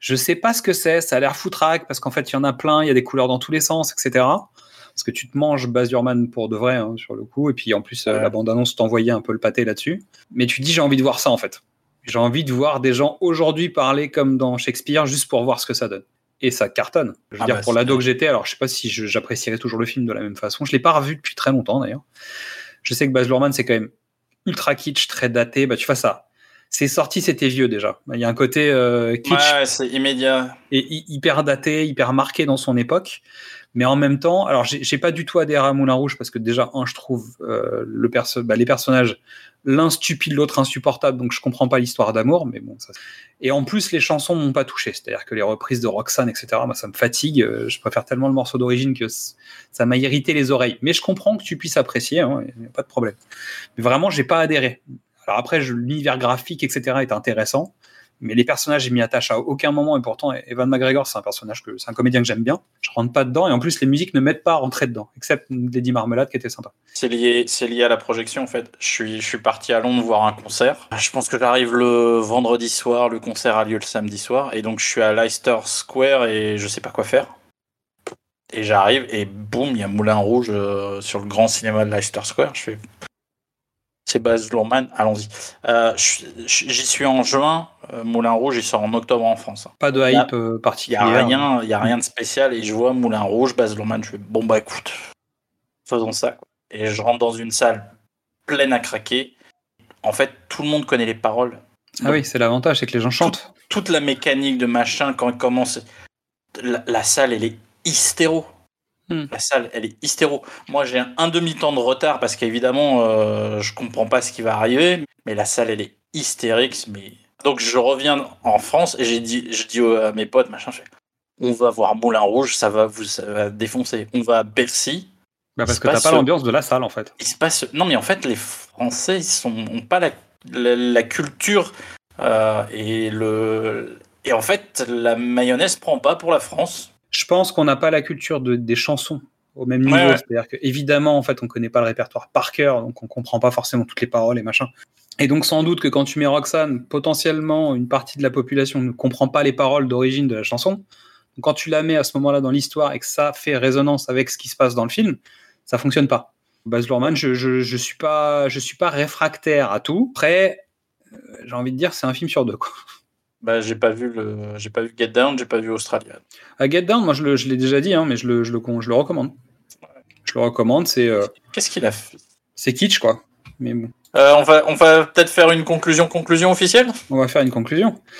je sais pas ce que c'est, ça a l'air foutraque parce qu'en fait, il y en a plein, il y a des couleurs dans tous les sens, etc. Parce que tu te manges Baz Luhrmann pour de vrai, hein, sur le coup. Et puis, en plus, euh, Ouais. la bande-annonce t'envoyait un peu le pâté là-dessus. Mais tu te dis j'ai envie de voir ça, en fait. J'ai envie de voir des gens aujourd'hui parler comme dans Shakespeare juste pour voir ce que ça donne. Et ça cartonne. Je veux Ah dire, bah, pour l'ado que j'étais, alors je sais pas si j'apprécierais toujours le film de la même façon. Je l'ai pas revu depuis très longtemps d'ailleurs. Je sais que Baz Luhrmann, c'est quand même ultra kitsch, très daté. Bah, tu vois ça. C'est sorti, c'était vieux déjà. Il y a un côté euh, kitsch Ouais, c'est immédiat. et hy- hyper daté, hyper marqué dans son époque. Mais en même temps, alors j'ai pas du tout adhéré à Moulin Rouge parce que déjà, un, je trouve euh, le perso bah, les personnages, l'un stupide, l'autre insupportable, donc je comprends pas l'histoire d'amour, mais bon, ça. Et en plus, les chansons m'ont pas touché, c'est-à-dire que les reprises de Roxane, etc., moi, ça me fatigue. euh, Je préfère tellement le morceau d'origine que ça m'a irrité les oreilles. Mais je comprends que tu puisses apprécier, hein, y a pas de problème. Mais vraiment, j'ai pas adhéré. Alors après, l'univers graphique, etc., est intéressant mais les personnages, je m'y attache à aucun moment. Et pourtant, Evan McGregor, c'est un personnage que c'est un comédien que j'aime bien. Je rentre pas dedans. Et en plus, les musiques ne m'aident pas à rentrer dedans, except Lady Marmelade qui était sympa. C'est lié, c'est lié à la projection en fait. Je suis, je suis parti à Londres voir un concert. Je pense que j'arrive le vendredi soir, le concert a lieu le samedi soir, et donc je suis à Leicester Square et je sais pas quoi faire. Et j'arrive et boum, il y a Moulin Rouge euh, sur le grand cinéma de Leicester Square. Je fais, c'est Baz Luhrmann, allons-y. Euh, J'y suis en juin. Euh, Moulin Rouge, il sort en octobre en France. hein. Pas de Il hype euh, Il y particulière. a rien, il y a rien de spécial et je vois Moulin Rouge, Baz Luhrmann, je fais bon bah écoute, faisons ça. quoi. Et je rentre dans une salle pleine à craquer. En fait, tout le monde connaît les paroles. Ah oui, c'est l'avantage, c'est que les gens chantent. Toute la mécanique de machin quand il commence, la, la salle elle est hystéro. Hmm. La salle elle est hystéro. Moi j'ai un, un demi-temps de retard parce qu'évidemment euh, je comprends pas ce qui va arriver, mais la salle elle est hystérique. Mais donc je reviens en France et j'ai dit, je dis à mes potes machin, je fais, on va voir Moulin Rouge, ça va vous ça va défoncer. On va à Bercy. Bah, parce que t'as pas l'ambiance de la salle en fait. Il se passe. Non, mais en fait, les Français, ils sont ont pas la, la, la culture euh, et le. Et en fait, la mayonnaise prend pas pour la France. Je pense qu'on n'a pas la culture de, des chansons au même niveau. Ouais, ouais. C'est-à-dire que évidemment, en fait, on connaît pas le répertoire par cœur, donc on comprend pas forcément toutes les paroles et machin. Et donc sans doute que quand tu mets Roxane, potentiellement une partie de la population ne comprend pas les paroles d'origine de la chanson. Donc quand tu la mets à ce moment-là dans l'histoire et que ça fait résonance avec ce qui se passe dans le film, ça fonctionne pas. Baz Luhrmann, je, je, je suis pas, je suis pas réfractaire à tout. Après, euh, j'ai envie de dire, c'est un film sur deux. Quoi. Bah, j'ai pas vu le, j'ai pas vu Get Down, j'ai pas vu Australia. À Get Down, moi je, le- je l'ai déjà dit, hein, mais je le, je, le, je le recommande. Je le recommande, c'est euh, Qu'est-ce qu'il a fait c'est kitsch quoi. Mais bon, Euh, On va, on va peut-être faire une conclusion, conclusion officielle? on va faire une conclusion.